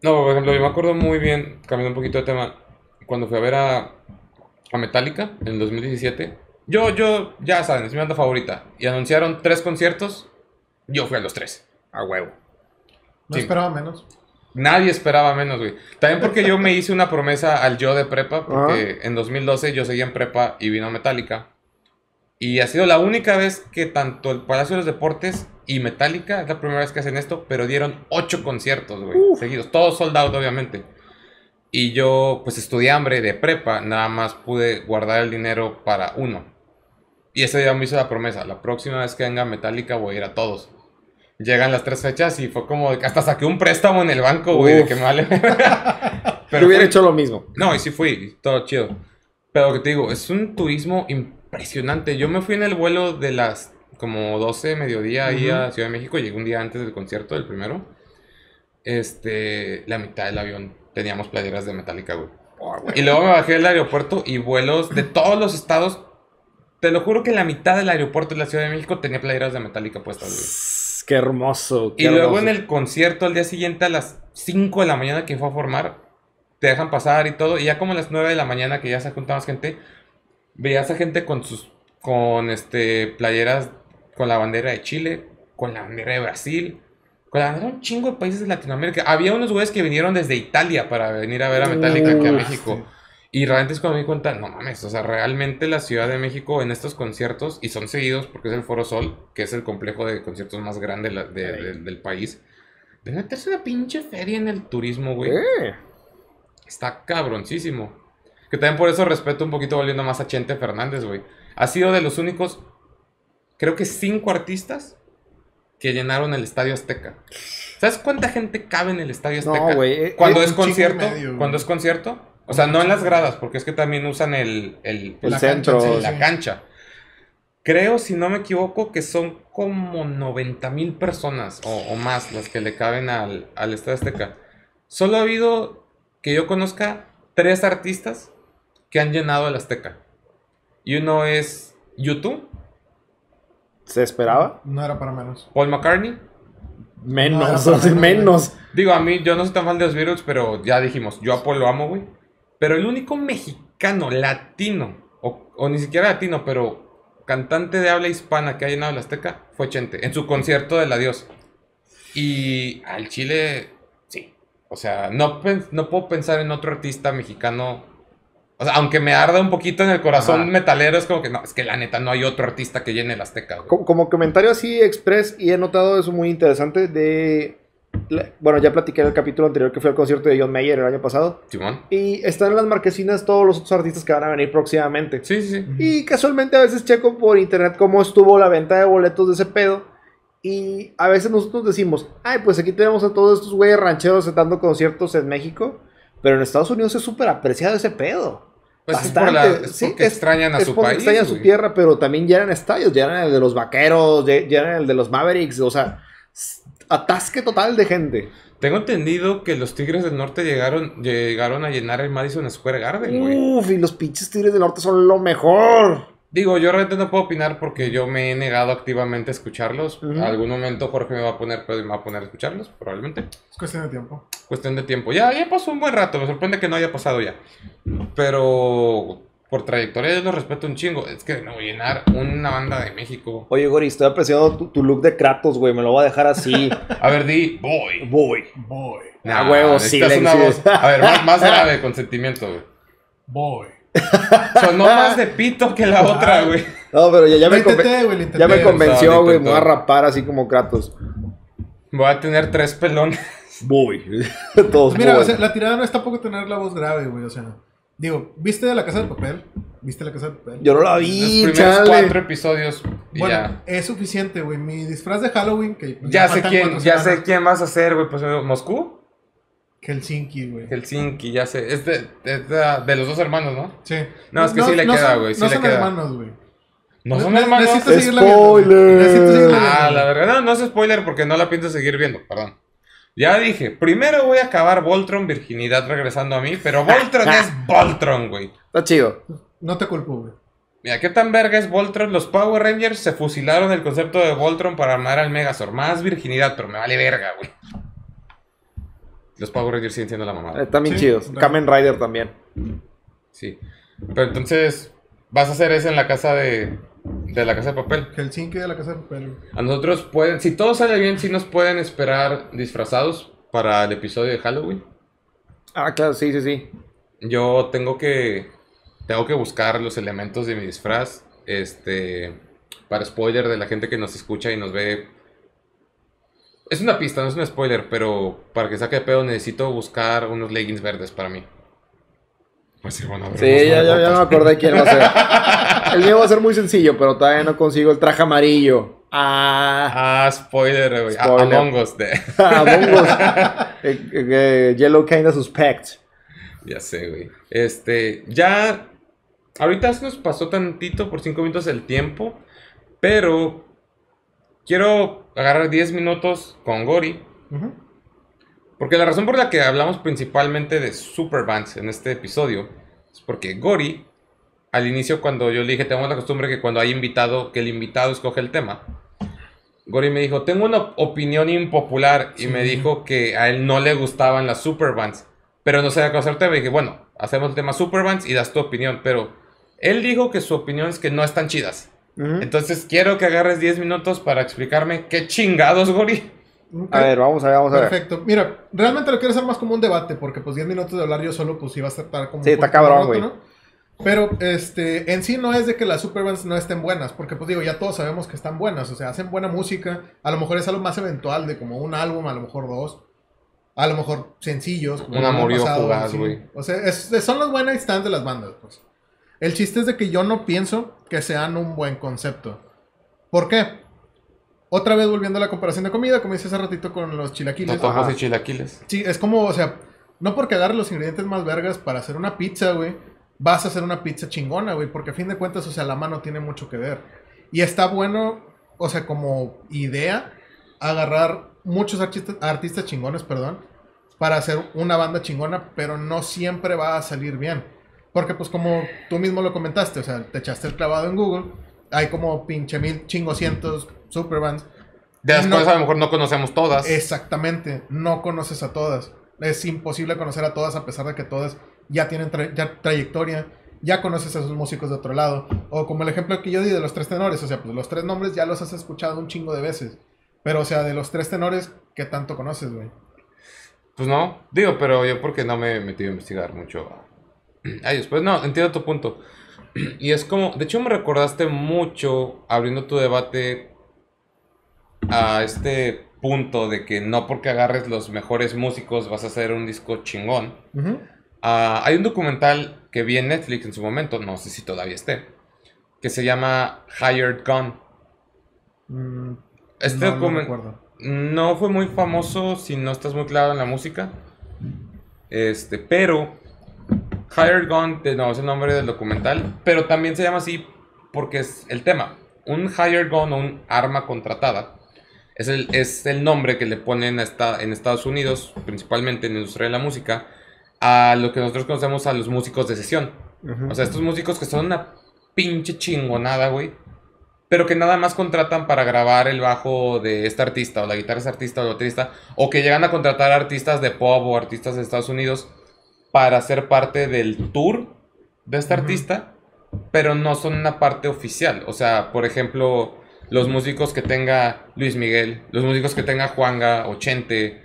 Speaker 1: No, por ejemplo, yo me acuerdo muy bien, cambiando un poquito de tema, cuando fui a ver a, a Metallica en el 2017. Yo, yo, ya saben, es mi banda favorita. Y anunciaron tres conciertos, yo fui a los tres.
Speaker 3: A huevo.
Speaker 2: No
Speaker 1: sí.
Speaker 2: esperaba menos.
Speaker 1: Nadie esperaba menos, güey. También porque yo me hice una promesa al yo de prepa, porque en 2012 yo seguía en prepa y vino Metallica. Y ha sido la única vez que tanto el Palacio de los Deportes y Metallica, es la primera vez que hacen esto, pero dieron ocho conciertos, güey, seguidos, todos soldados, obviamente. Y yo, pues estudié hambre de prepa, nada más pude guardar el dinero para uno. Y ese día me hice la promesa, la próxima vez que venga Metallica voy a ir a todos. Llegan las tres fechas y fue como hasta saqué un préstamo en el banco, güey, de que me vale.
Speaker 3: Pero hubiera hecho lo mismo.
Speaker 1: no, y sí fui, todo chido. Pero que te digo, es un turismo impresionante. Yo me fui en el vuelo de las como 12 de mediodía ahí a Ciudad de México. Llegué un día antes del concierto, del primero. Este, la mitad del avión teníamos playeras de Metallica, güey. Y luego me bajé del aeropuerto y vuelos de todos los estados. Te lo juro que la mitad del aeropuerto de la Ciudad de México tenía playeras de Metallica puestas, güey.
Speaker 3: Qué hermoso. qué
Speaker 1: Y luego en el concierto al día siguiente a las 5 de la mañana que fue a formar, te dejan pasar y todo. Y ya como a las 9 de la mañana que ya se juntaba más gente, veías a gente con sus, con este, playeras con la bandera de Chile, con la bandera de Brasil, con la bandera de un chingo de países de Latinoamérica. Había unos güeyes que vinieron desde Italia para venir a ver a Metallica aquí a México. Y realmente es cuando me di cuenta, no mames, o sea, realmente la Ciudad de México en estos conciertos, y son seguidos porque es el Foro Sol, que es el complejo de conciertos más grande de- de- del país, de meterse una pinche feria en el turismo, güey. Está cabroncísimo. Que también por eso respeto un poquito volviendo más a Chente Fernández, güey. Ha sido de los únicos, creo que cinco artistas que llenaron el Estadio Azteca. ¿Sabes cuánta gente cabe en el Estadio
Speaker 3: No,
Speaker 1: Azteca?
Speaker 3: güey, eh,
Speaker 1: Cuando
Speaker 2: eh,
Speaker 1: es concierto,
Speaker 2: medio,
Speaker 1: cuando es concierto, o sea, no en las gradas, porque es que también usan el, el,
Speaker 3: El
Speaker 2: La
Speaker 3: centro.
Speaker 2: cancha, sí,
Speaker 1: la
Speaker 2: sí.
Speaker 1: cancha. Creo, si no me equivoco, que son como 90 mil personas o, o más las que le caben al, al Estadio Azteca. Solo ha habido, que yo conozca, tres artistas que han llenado el Azteca. Y uno es YouTube,
Speaker 3: ¿Se esperaba?
Speaker 2: No era para menos.
Speaker 1: Paul McCartney.
Speaker 3: Menos,
Speaker 2: no.
Speaker 3: menos.
Speaker 1: Digo, a mí, yo no soy tan fan de los Beatles, pero ya dijimos, yo a Paul lo amo, güey. Pero el único mexicano, latino, o, o ni siquiera latino, pero cantante de habla hispana que ha llenado el Azteca fue Chente, en su concierto del Adiós. Y al Chile, sí. O sea, no, no puedo pensar en otro artista mexicano O sea, aunque me arda un poquito en el corazón
Speaker 3: Ajá.
Speaker 1: metalero, es como que no, es que la neta no hay otro artista que llene el Azteca, güey.
Speaker 3: Co- Como comentario así express, y he notado eso muy interesante de... Bueno, ya platiqué en el capítulo anterior que fue al concierto de John Mayer el año pasado.
Speaker 1: Simón.
Speaker 3: Y están en las marquesinas todos los otros artistas que van a venir próximamente.
Speaker 1: Sí, sí, sí.
Speaker 3: Y casualmente a veces checo por internet cómo estuvo la venta de boletos de ese pedo. Y a veces nosotros decimos, ay, pues aquí tenemos a todos estos güeyes rancheros dando conciertos en México. Pero en Estados Unidos es súper apreciado ese pedo.
Speaker 1: Pues es, por la- es
Speaker 3: Sí,
Speaker 1: porque extrañan a
Speaker 3: es
Speaker 1: su
Speaker 3: porque
Speaker 1: país.
Speaker 3: extrañan su
Speaker 1: güey.
Speaker 3: tierra, pero también llenan estadios. Llenan el de los vaqueros, lle- llenan el de los Mavericks. O sea, atasque total de gente.
Speaker 1: Tengo entendido que los Tigres del Norte llegaron, llegaron a llenar el Madison Square Garden, güey.
Speaker 3: Uf, y los pinches Tigres del Norte son lo mejor.
Speaker 1: Digo, yo realmente no puedo opinar porque yo me he negado activamente a escucharlos.
Speaker 3: Ujú.
Speaker 1: Algún momento Jorge me va a poner, pues, me va a poner a escucharlos, probablemente.
Speaker 2: Es cuestión de tiempo.
Speaker 1: Cuestión de tiempo. Ya, ya pasó un buen rato, me sorprende que no haya pasado ya. Pero por trayectoria yo los respeto un chingo. Es que no llenar una banda de México.
Speaker 3: Oye, Gori, estoy apreciando tu, tu look de Kratos, güey. Me lo voy a dejar así.
Speaker 1: A ver, di, voy.
Speaker 3: Voy.
Speaker 2: Voy.
Speaker 3: A huevo, sí,
Speaker 1: una voz. A ver, más, más grave, con sentimiento, güey.
Speaker 2: Voy.
Speaker 1: Sonó más de pito que la otra, güey.
Speaker 3: No, pero ya, ya me, conven-
Speaker 2: intenté, güey, lo intenté.
Speaker 3: ya me convenció, güey. Me voy a rapar así como Kratos.
Speaker 1: Voy a tener tres pelones.
Speaker 3: Voy. Todos
Speaker 2: Mira,
Speaker 3: voy.
Speaker 2: o sea, la tirada no es tampoco tener la voz grave, güey. O sea, digo, ¿viste de la casa de papel? ¿Viste la casa de papel?
Speaker 3: Yo no la
Speaker 1: Los
Speaker 3: vi,
Speaker 1: primeros
Speaker 3: chale.
Speaker 1: cuatro episodios y
Speaker 2: bueno,
Speaker 1: ya.
Speaker 2: es suficiente, güey. Mi disfraz de Halloween, que pues,
Speaker 1: Ya sé quién, ya sé quién vas a hacer, güey. Pues Moscú,
Speaker 2: Helsinki, güey.
Speaker 1: Helsinki, ya sé. Es de, es de, de los dos hermanos, ¿no?
Speaker 2: Sí.
Speaker 1: No, es que sí le queda, güey, sí
Speaker 2: no
Speaker 1: le
Speaker 2: son
Speaker 1: queda.
Speaker 2: hermanos, güey.
Speaker 1: No son
Speaker 2: Ne-
Speaker 1: hermanos.
Speaker 2: Necesito seguirla viendo.
Speaker 3: Spoiler.
Speaker 2: Necesito seguirla
Speaker 1: Ah,
Speaker 2: viendo.
Speaker 1: la verdad, no, no es spoiler porque no la pienso seguir viendo, perdón. Ya dije, primero voy a acabar Voltron, virginidad regresando a mí, pero Voltron es Voltron, güey.
Speaker 3: Está chido.
Speaker 2: No te culpo, güey.
Speaker 1: Mira, ¿qué tan verga es Voltron? Los Power Rangers se fusilaron el concepto de Voltron para armar al Megazord. Más virginidad, pero me vale verga, güey. Los Power Rangers siguen siendo la mamada.
Speaker 3: Eh, Están bien
Speaker 2: Sí,
Speaker 3: chidos. Kamen Rider también.
Speaker 1: Sí. Pero entonces, vas a hacer eso en la casa de. De la casa de papel.
Speaker 2: Helsinki de la casa de papel.
Speaker 1: A nosotros pueden. Si todo sale bien, sí nos pueden esperar disfrazados para el episodio de Halloween.
Speaker 3: Ah, claro, sí, sí, sí.
Speaker 1: Yo tengo que. Tengo que buscar los elementos de mi disfraz. Este. Para spoiler de la gente que nos escucha y nos ve. Es una pista, no es un spoiler, pero para que saque de pedo necesito buscar unos leggings verdes para mí. Sí, bueno, a ver,
Speaker 3: Sí, ya, ya, ya me acordé quién va a ser. El mío va a ser muy sencillo, pero todavía no consigo el traje amarillo. Ah,
Speaker 1: Ah, spoiler, güey. A-
Speaker 3: Spoiler.
Speaker 1: Among Us. De...
Speaker 3: Among Us. Eh, eh, eh, Yellow kinda suspect.
Speaker 1: ya sé, güey. Este, ya. Ahorita se nos pasó tantito por cinco minutos el tiempo. Pero. Quiero agarrar 10 minutos con Gori.
Speaker 2: Ujú.
Speaker 1: Porque la razón por la que hablamos principalmente de Superbands en este episodio es porque Gori, al inicio cuando yo le dije, tenemos la costumbre que cuando hay invitado, que el invitado escoge el tema. Gori me dijo, tengo una opinión impopular y
Speaker 2: Sí.
Speaker 1: me dijo que a él no le gustaban las Superbands, pero no sabía qué hacer tema. Y dije, bueno, hacemos el tema Superbands y das tu opinión, pero él dijo que su opinión es que no están chidas. Entonces quiero que agarres 10 minutos para explicarme qué chingados, Gori.
Speaker 3: A ver, vamos a ver, vamos a ver.
Speaker 2: Perfecto. Mira, realmente lo quiero hacer más como un debate, porque pues 10 minutos de hablar yo solo, pues iba a estar como...
Speaker 3: Sí, está cabrón,
Speaker 2: monótono. Pero, este, en sí no es de que las superbands no estén buenas, porque pues digo, ya todos sabemos que están buenas, o sea, hacen buena música, a lo mejor es algo más eventual de como un álbum, a lo mejor dos, a lo mejor sencillos. como
Speaker 1: Un
Speaker 2: el año
Speaker 1: amorío
Speaker 2: pasado,
Speaker 1: fugaz,
Speaker 2: sí.
Speaker 1: güey.
Speaker 2: O sea, es- son los buenos stands de las bandas, pues. El chiste es de que yo no pienso que sean un buen concepto. ¿Por qué? Otra vez volviendo a la comparación de comida, como hice hace ratito con los chilaquiles.
Speaker 1: Totopos
Speaker 3: Ajá.
Speaker 1: y chilaquiles.
Speaker 2: Sí, es como, o sea, no porque agarres los ingredientes más vergas para hacer una pizza, güey, vas a hacer una pizza chingona, güey, porque a fin de cuentas, o sea, la mano tiene mucho que ver. Y está bueno, o sea, como idea, agarrar muchos artistas, artistas chingones, perdón, para hacer una banda chingona, pero no siempre va a salir bien. Porque, pues, como tú mismo lo comentaste, o sea, te echaste el clavado en Google, hay como pinche mil chingocientos superbands.
Speaker 1: De las
Speaker 2: No.
Speaker 1: cuales a lo mejor no conocemos todas.
Speaker 2: Exactamente, no conoces a todas. Es imposible conocer a todas a pesar de que todas ya tienen tra- ya trayectoria, ya conoces a sus músicos de otro lado. O como el ejemplo que yo di de los tres tenores, o sea, pues los tres nombres ya los has escuchado un chingo de veces. Pero, o sea, de los tres tenores, ¿qué tanto conoces, güey?
Speaker 1: Pues no, digo, pero yo porque no me he metido a investigar mucho Ay, después, no, entiendo tu punto. Y es como, de hecho me recordaste mucho abriendo tu debate a este punto de que no porque agarres los mejores músicos vas a hacer un disco chingón. Ah, hay un documental que vi en Netflix en su momento, no sé si todavía esté, que se llama Hired Gun.
Speaker 2: Mm,
Speaker 1: Este
Speaker 2: no, no
Speaker 1: documen-
Speaker 2: recuerdo.
Speaker 1: no fue muy famoso si no estás muy claro en la música. Este, pero Hired Gun, no es el nombre del documental, pero también se llama así porque es el tema. Un Hired Gun o un arma contratada es el, es el nombre que le ponen a esta- en Estados Unidos, principalmente en la industria de la música, a lo que nosotros conocemos a los músicos de sesión. O sea, estos músicos que son una pinche chingonada, güey. Pero que nada más contratan para grabar el bajo de este artista, o la guitarra de este artista, o el baterista. O que llegan a contratar artistas de pop o artistas de Estados Unidos para ser parte del tour de este artista. Pero no son una parte oficial. O sea, por ejemplo, los músicos que tenga Luis Miguel, los músicos que tenga Juanga o Chente.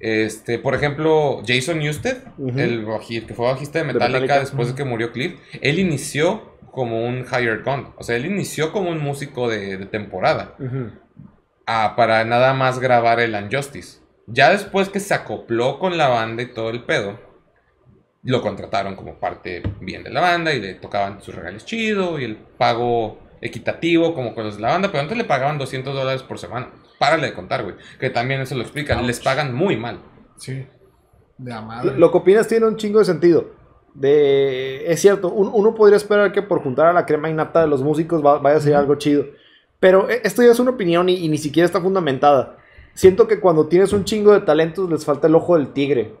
Speaker 1: Este, por ejemplo, Jason Newsted, el baji- que fue bajista de Metallica,
Speaker 3: Metallica,
Speaker 1: después de que murió Cliff, él inició como un hired gun. O sea, él inició como un músico de, de temporada.
Speaker 3: Ujú.
Speaker 1: ah, para nada más grabar el Unjustice. Ya después que se acopló con la banda y todo el pedo, lo contrataron como parte bien de la banda y le tocaban sus regalos chido y el pago equitativo como con los de la banda, pero antes le pagaban 200 dólares por semana. Párale de contar, güey. Que también eso lo explican. Les pagan muy mal.
Speaker 2: Sí. De madre.
Speaker 3: lo que opinas tiene un chingo de sentido. De, es cierto, un- uno podría esperar que por juntar a la crema innata de los músicos va- vaya a ser algo chido. Pero e- esto ya es una opinión y, y ni siquiera está fundamentada. Siento que cuando tienes un chingo de talentos les falta el ojo del tigre.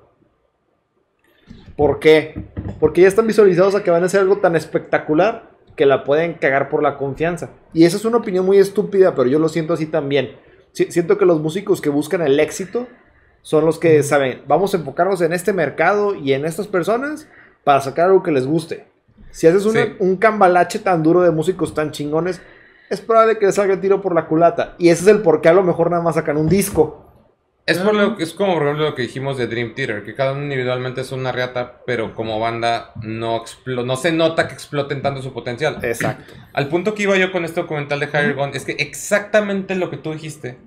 Speaker 3: ¿Por qué? Porque ya están visualizados a que van a hacer algo tan espectacular que la pueden cagar por la confianza. Y esa es una opinión muy estúpida, pero yo lo siento así también. Si- siento que los músicos que buscan el éxito son los que saben, vamos a enfocarnos en este mercado y en estas personas para sacar algo que les guste. Si haces una-
Speaker 1: Sí.
Speaker 3: un cambalache tan duro de músicos tan chingones, es probable que les salga el tiro por la culata. Y ese es el por qué a lo mejor nada más sacan un disco.
Speaker 1: Es, por lo, es como por ejemplo lo que dijimos de Dream Theater, que cada uno individualmente es una riata, pero como banda no, explo- no se nota que exploten tanto su potencial.
Speaker 3: Exacto.
Speaker 1: Al punto que iba yo con este documental de Higher Gun es que exactamente lo que tú dijiste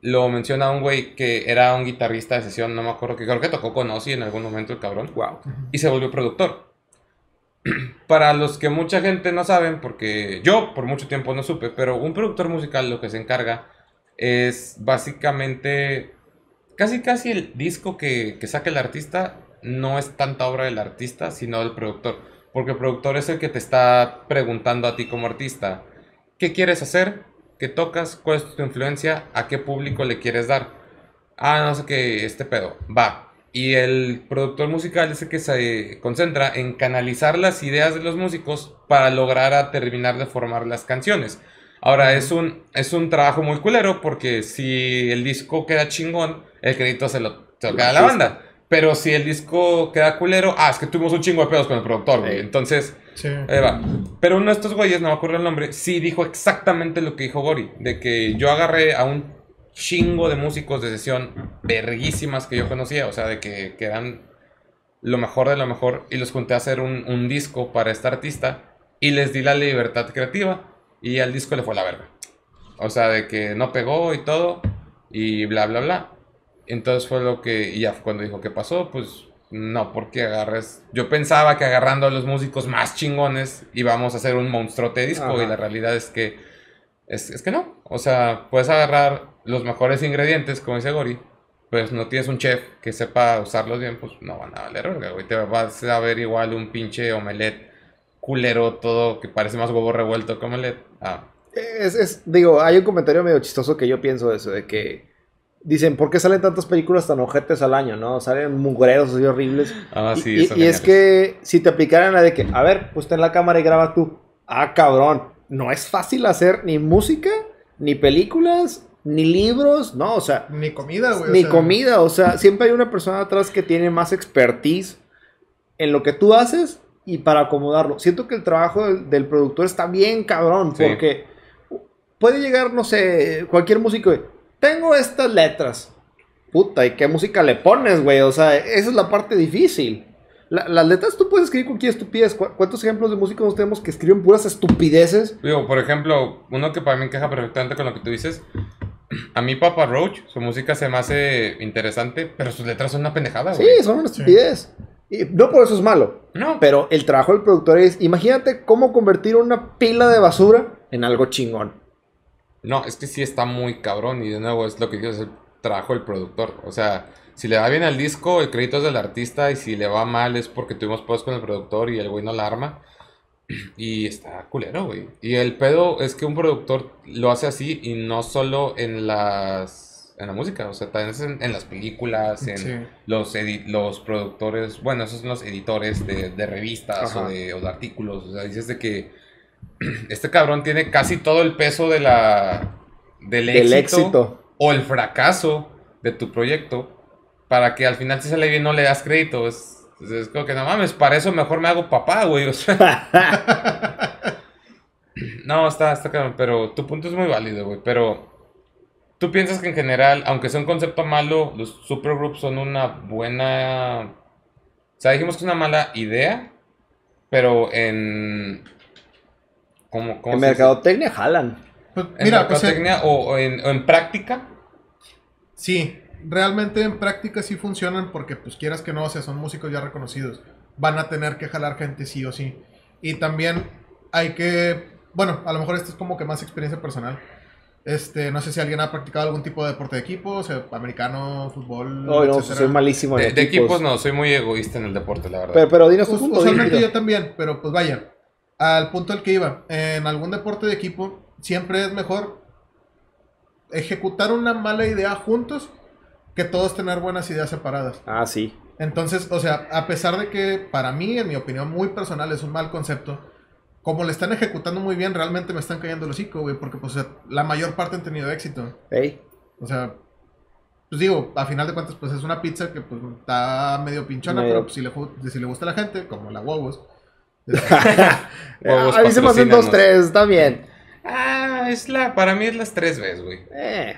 Speaker 1: lo menciona un güey que era un guitarrista de sesión, no me acuerdo, que creo que tocó con Ozzy en algún momento el cabrón.
Speaker 3: Wow.
Speaker 1: Y se volvió productor. Para los que mucha gente no saben, porque yo por mucho tiempo no supe, pero un productor musical lo que se encarga es básicamente casi casi el disco que, que saque el artista no es tanta obra del artista, sino del productor. Porque el productor es el que te está preguntando a ti como artista, ¿qué quieres hacer? ¿Qué tocas? ¿Cuál es tu influencia? ¿A qué público le quieres dar? Ah, no sé qué, este pedo. Va. Y el productor musical es el que se concentra en canalizar las ideas de los músicos para lograr terminar de formar las canciones. Ahora, es un, es un trabajo muy culero porque si el disco queda chingón, el crédito se lo, se lo queda a la banda. Pero si el disco queda culero, ah, es que tuvimos un chingo de pedos con el productor, güey. Entonces,
Speaker 2: Sí.
Speaker 1: Ahí va. Pero uno de estos güeyes, no me acuerdo el nombre, sí dijo exactamente lo que dijo Gori. De que yo agarré a un chingo de músicos de sesión verguísimas que yo conocía. O sea, de que, que eran lo mejor de lo mejor. Y los junté a hacer un, un disco para esta artista. Y les di la libertad creativa. Y al disco le fue la verga. O sea, de que no pegó y todo. Y bla, bla, bla. Entonces fue lo que... Y ya cuando dijo, ¿qué pasó? Pues no, porque agarres. Yo pensaba que agarrando a los músicos más chingones íbamos a hacer un monstruote de disco.
Speaker 3: Ajá.
Speaker 1: Y la realidad es que. Es, es que no. O sea, puedes agarrar los mejores ingredientes, como dice Gori. Pues no tienes un chef que sepa usarlos bien, pues no van a valer verga, güey. Te vas a ver igual un pinche omelette culero, todo que parece más huevo revuelto que omelette. Ah,
Speaker 3: Es, es- digo, hay un comentario medio chistoso que yo pienso eso, de que dicen, ¿por qué salen tantas películas tan ojetes al año, no? Salen mugreros así horribles.
Speaker 1: ah
Speaker 3: Y-
Speaker 1: sí,
Speaker 3: y,
Speaker 1: son
Speaker 3: y es que si te aplicaran la de que, a ver, pues ten la cámara y graba tú. Ah, cabrón, no es fácil hacer ni música, ni películas, ni libros, no, o sea,
Speaker 2: Ni comida, güey. o
Speaker 3: ni
Speaker 2: sea,
Speaker 3: comida, o sea, siempre hay una persona atrás que tiene más expertise en lo que tú haces y para acomodarlo. Siento que el trabajo del, del productor está bien cabrón,
Speaker 1: Sí.
Speaker 3: porque puede llegar, no sé, cualquier músico, tengo estas letras. Puta, ¿y qué música le pones, güey? O sea, esa es la parte difícil. La- las letras tú puedes escribir cualquier estupidez. ¿Cu- ¿Cuántos ejemplos de músicos tenemos que escriben puras estupideces?
Speaker 1: Digo, por ejemplo, uno que para mí encaja perfectamente con lo que tú dices. A mí Papa Roach, su música se me hace interesante, pero sus letras son una pendejada,
Speaker 3: Sí,
Speaker 1: güey.
Speaker 3: son una estupidez. Y no por eso es malo.
Speaker 1: No,
Speaker 3: Pero el trabajo del productor es, imagínate cómo convertir una pila de basura en algo chingón.
Speaker 1: No, es que sí está muy cabrón y de nuevo es lo que digo, es el trabajo del productor. O sea, si le va bien al disco, el crédito es del artista y si le va mal es porque tuvimos pos con el productor y el güey no la arma. Y está culero, güey. Y el pedo es que un productor lo hace así y no solo en las en la música, o sea, también es en, en las películas, en
Speaker 2: Sí.
Speaker 1: los los productores, bueno, esos son los editores de, de revistas o de, o de artículos, o sea, dices de que este cabrón tiene casi todo el peso de la del,
Speaker 3: Del
Speaker 1: éxito,
Speaker 3: éxito.
Speaker 1: o el fracaso de tu proyecto para que al final si sale bien no le das crédito, es, es- es como que no mames, para eso mejor me hago papá, güey, o sea. no, está, está cabrón, pero tu punto es muy válido, güey, pero tú piensas que en general, aunque sea un concepto malo, los supergroups son una buena... O sea, dijimos que es una mala idea, pero en... ¿Cómo, cómo
Speaker 3: En
Speaker 1: se dice?
Speaker 3: mercadotecnia jalan.
Speaker 2: Pues,
Speaker 1: En
Speaker 2: mira, sea,
Speaker 1: mercadotecnia o, o en, o en práctica.
Speaker 2: sí, realmente en práctica sí funcionan porque, pues quieras que no, o sea, son músicos ya reconocidos. Van a tener que jalar gente sí o sí. Y también hay que, bueno, a lo mejor esto es como que más experiencia personal. Este, no sé si alguien ha practicado algún tipo de deporte de equipo, o sea, americano, fútbol,
Speaker 3: No, no,
Speaker 2: etcétera.
Speaker 3: soy malísimo en
Speaker 1: De, de
Speaker 3: equipos.
Speaker 1: equipos no, soy muy egoísta en el deporte, la verdad.
Speaker 3: Pero, pero dinos tu
Speaker 2: Us-
Speaker 3: punto.
Speaker 2: usualmente yo también, pero pues vaya, al punto al que iba, en algún deporte de equipo siempre es mejor ejecutar una mala idea juntos que todos tener buenas ideas separadas.
Speaker 3: Ah, sí.
Speaker 2: Entonces, o sea, a pesar de que para mí, en mi opinión muy personal, es un mal concepto, como le están ejecutando muy bien, realmente me están cayendo el hocico, güey, porque pues o sea, la mayor parte han tenido éxito.
Speaker 3: Ey.
Speaker 2: O sea, pues digo, a final de cuentas, pues es una pizza que pues está medio pinchona,
Speaker 3: Medio.
Speaker 2: pero pues, si, le, si le gusta a la gente, como la huevos.
Speaker 1: Huevos,
Speaker 3: a mí se me hacen dos, tres, está bien.
Speaker 1: Ah, es la, para mí es las tres veces, güey.
Speaker 3: Eh,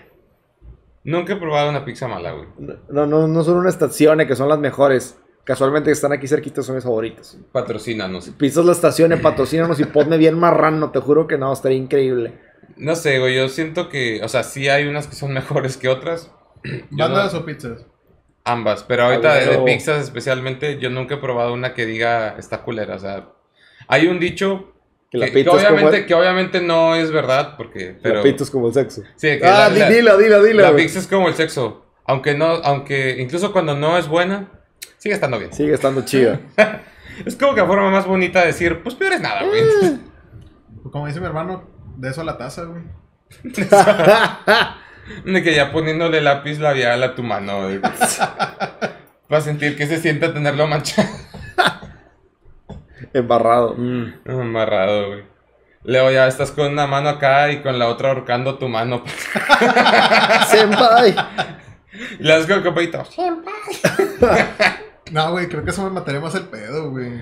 Speaker 1: Nunca he probado una pizza mala, güey.
Speaker 3: no, no, no son unas estaciones que son las mejores. Casualmente están aquí cerquitas son mis favoritos.
Speaker 1: Patrocínanos.
Speaker 3: Pisas la estación, patrocínanos y ponme bien marrano. Te juro que no, estaría increíble.
Speaker 1: No sé, güey, yo siento que, o sea, sí hay unas que son mejores que otras.
Speaker 2: ¿Bandas
Speaker 1: no-
Speaker 2: o pizzas?
Speaker 1: ambas, pero ahorita de, de
Speaker 3: Pero-
Speaker 1: pizzas especialmente, yo nunca he probado una que diga está culera. O sea, hay un dicho
Speaker 3: Que la
Speaker 1: que,
Speaker 3: pizza
Speaker 1: que
Speaker 3: es como
Speaker 1: obviamente,
Speaker 3: el-
Speaker 1: que obviamente no es verdad, porque, pero...
Speaker 3: La pito es como el sexo.
Speaker 1: Sí, que
Speaker 3: Ah,
Speaker 1: la-
Speaker 3: di-
Speaker 1: la-
Speaker 3: dilo, dilo, dilo.
Speaker 1: La
Speaker 3: güey.
Speaker 1: pizza es como el sexo. Aunque no, aunque incluso cuando no es buena, sigue estando bien.
Speaker 3: Sigue estando chida.
Speaker 1: Es como que la forma más bonita de decir, pues peor es nada, güey.
Speaker 2: Pues, Como dice mi hermano, de eso a la taza, güey.
Speaker 1: De que ya poniéndole lápiz labial a tu mano. güey. Para sentir que se siente tenerlo manchado.
Speaker 3: Embarrado. Mm.
Speaker 1: Amarrado, güey. Luego ya estás con una mano acá y con la otra ahorcando tu mano.
Speaker 3: Senpai.
Speaker 1: Y le das con el copito.
Speaker 2: No, güey, creo que eso me mataría más el pedo, güey.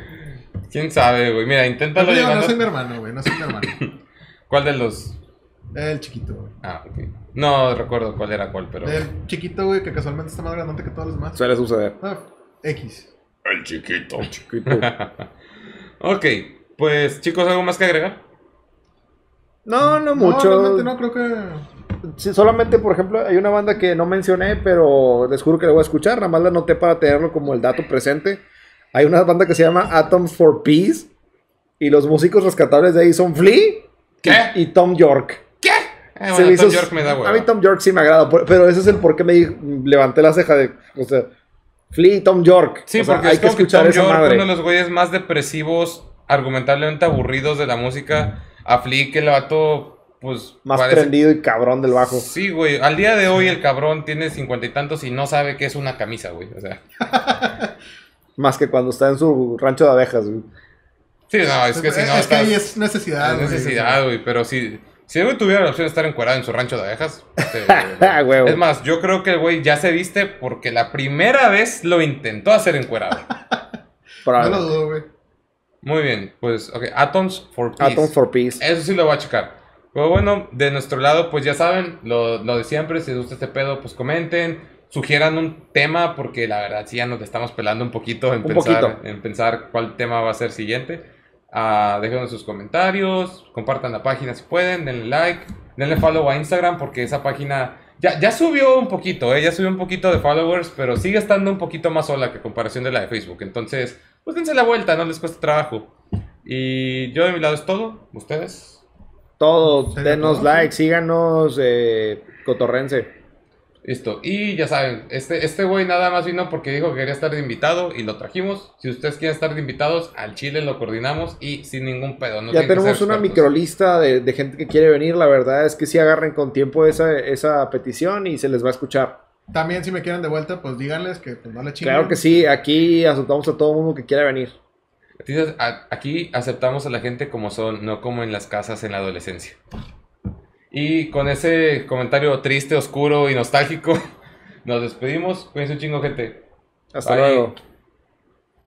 Speaker 1: ¿Quién sabe, güey? Mira, inténtalo
Speaker 2: No, no soy mi hermano, güey, no soy mi hermano.
Speaker 1: ¿Cuál de los...?
Speaker 2: El chiquito, güey.
Speaker 1: Ah, ok. No recuerdo cuál era cuál, pero...
Speaker 2: El chiquito, güey, que casualmente está más grande que todos los demás.
Speaker 3: Suele suceder.
Speaker 2: Ah, X.
Speaker 1: El chiquito.
Speaker 3: Chiquito.
Speaker 1: Ok, pues chicos, ¿algo más que agregar?
Speaker 3: No, no
Speaker 2: No,
Speaker 3: mucho.
Speaker 2: realmente no, creo que...
Speaker 3: Sí, solamente, por ejemplo, hay una banda que no mencioné, pero les juro que la voy a escuchar. Nada más la anoté para tenerlo como el dato presente. Hay una banda que se llama Atoms for Peace. Y los músicos rescatables de ahí son Flea
Speaker 1: ¿Qué?
Speaker 3: y Tom York.
Speaker 1: ¿Qué? Eh, bueno, Tom
Speaker 3: hizo-
Speaker 1: York me da hueva.
Speaker 3: A mí Tom York sí me agrada, pero ese es el por qué me levanté la ceja de, o sea, Flea y Tom York.
Speaker 1: Sí,
Speaker 3: O sea,
Speaker 1: porque
Speaker 3: hay
Speaker 1: es
Speaker 3: que escuchar
Speaker 1: Tom
Speaker 3: esa
Speaker 1: York,
Speaker 3: madre.
Speaker 1: uno de los güeyes más depresivos, argumentablemente aburridos de la música. A Flea, que el vato, pues...
Speaker 3: Más
Speaker 1: parece-
Speaker 3: prendido y cabrón del bajo.
Speaker 1: Sí, güey. Al día de hoy el cabrón tiene cincuenta y tantos y no sabe qué es una camisa, güey. O sea...
Speaker 3: Más que cuando está en su rancho de abejas. güey.
Speaker 1: Sí, no, es que si no
Speaker 2: es que ahí es necesidad,
Speaker 1: es
Speaker 2: güey.
Speaker 1: necesidad, güey. Pero si... Si el güey tuviera la opción de estar encuerado en su rancho de abejas... este,
Speaker 3: Ah,
Speaker 1: es más, yo creo que el güey ya se viste porque la primera vez lo intentó hacer encuerado.
Speaker 2: No lo dudo, güey.
Speaker 1: Muy bien, pues, ok. Atoms for Peace.
Speaker 3: Atoms for Peace.
Speaker 1: Eso sí lo voy a checar. Pero bueno, de nuestro lado, pues ya saben, lo, lo de siempre, si les gusta este pedo, pues comenten. sugieran un tema, porque la verdad sí ya nos estamos pelando un poquito en,
Speaker 3: Un
Speaker 1: pensar,
Speaker 3: poquito.
Speaker 1: en pensar cuál tema va a ser siguiente. Ah, déjenos sus comentarios, compartan la página si pueden, denle like, denle follow a Instagram porque esa página ya, ya subió un poquito, ¿eh? ya subió un poquito de followers, pero sigue estando un poquito más sola que comparación de la de Facebook. Entonces, pues dense la vuelta, no les cuesta trabajo. Y yo de mi lado es todo, ustedes.
Speaker 3: Todos,
Speaker 2: Sería
Speaker 3: denos
Speaker 2: todo,
Speaker 3: like, síganos, eh, cotorrense.
Speaker 1: Listo. Y ya saben, este este güey nada más vino porque dijo que quería estar de invitado y lo trajimos. Si ustedes quieren estar de invitados, al Chile lo coordinamos y sin ningún pedo. no
Speaker 3: ya
Speaker 1: tienen que
Speaker 3: tenemos una microlista de, de gente que quiere venir. La verdad es que sí agarren con tiempo esa, esa petición y se les va a escuchar.
Speaker 2: También si me quieren de vuelta, pues díganles que pues, no le chinguen.
Speaker 3: Claro que sí, aquí aceptamos a todo mundo que quiera venir.
Speaker 1: Aquí aceptamos a la gente como son, no como en las casas en la adolescencia. Y con ese comentario triste, oscuro y nostálgico, nos despedimos. Cuídense un chingo, gente.
Speaker 3: Hasta
Speaker 1: Bye.
Speaker 3: luego.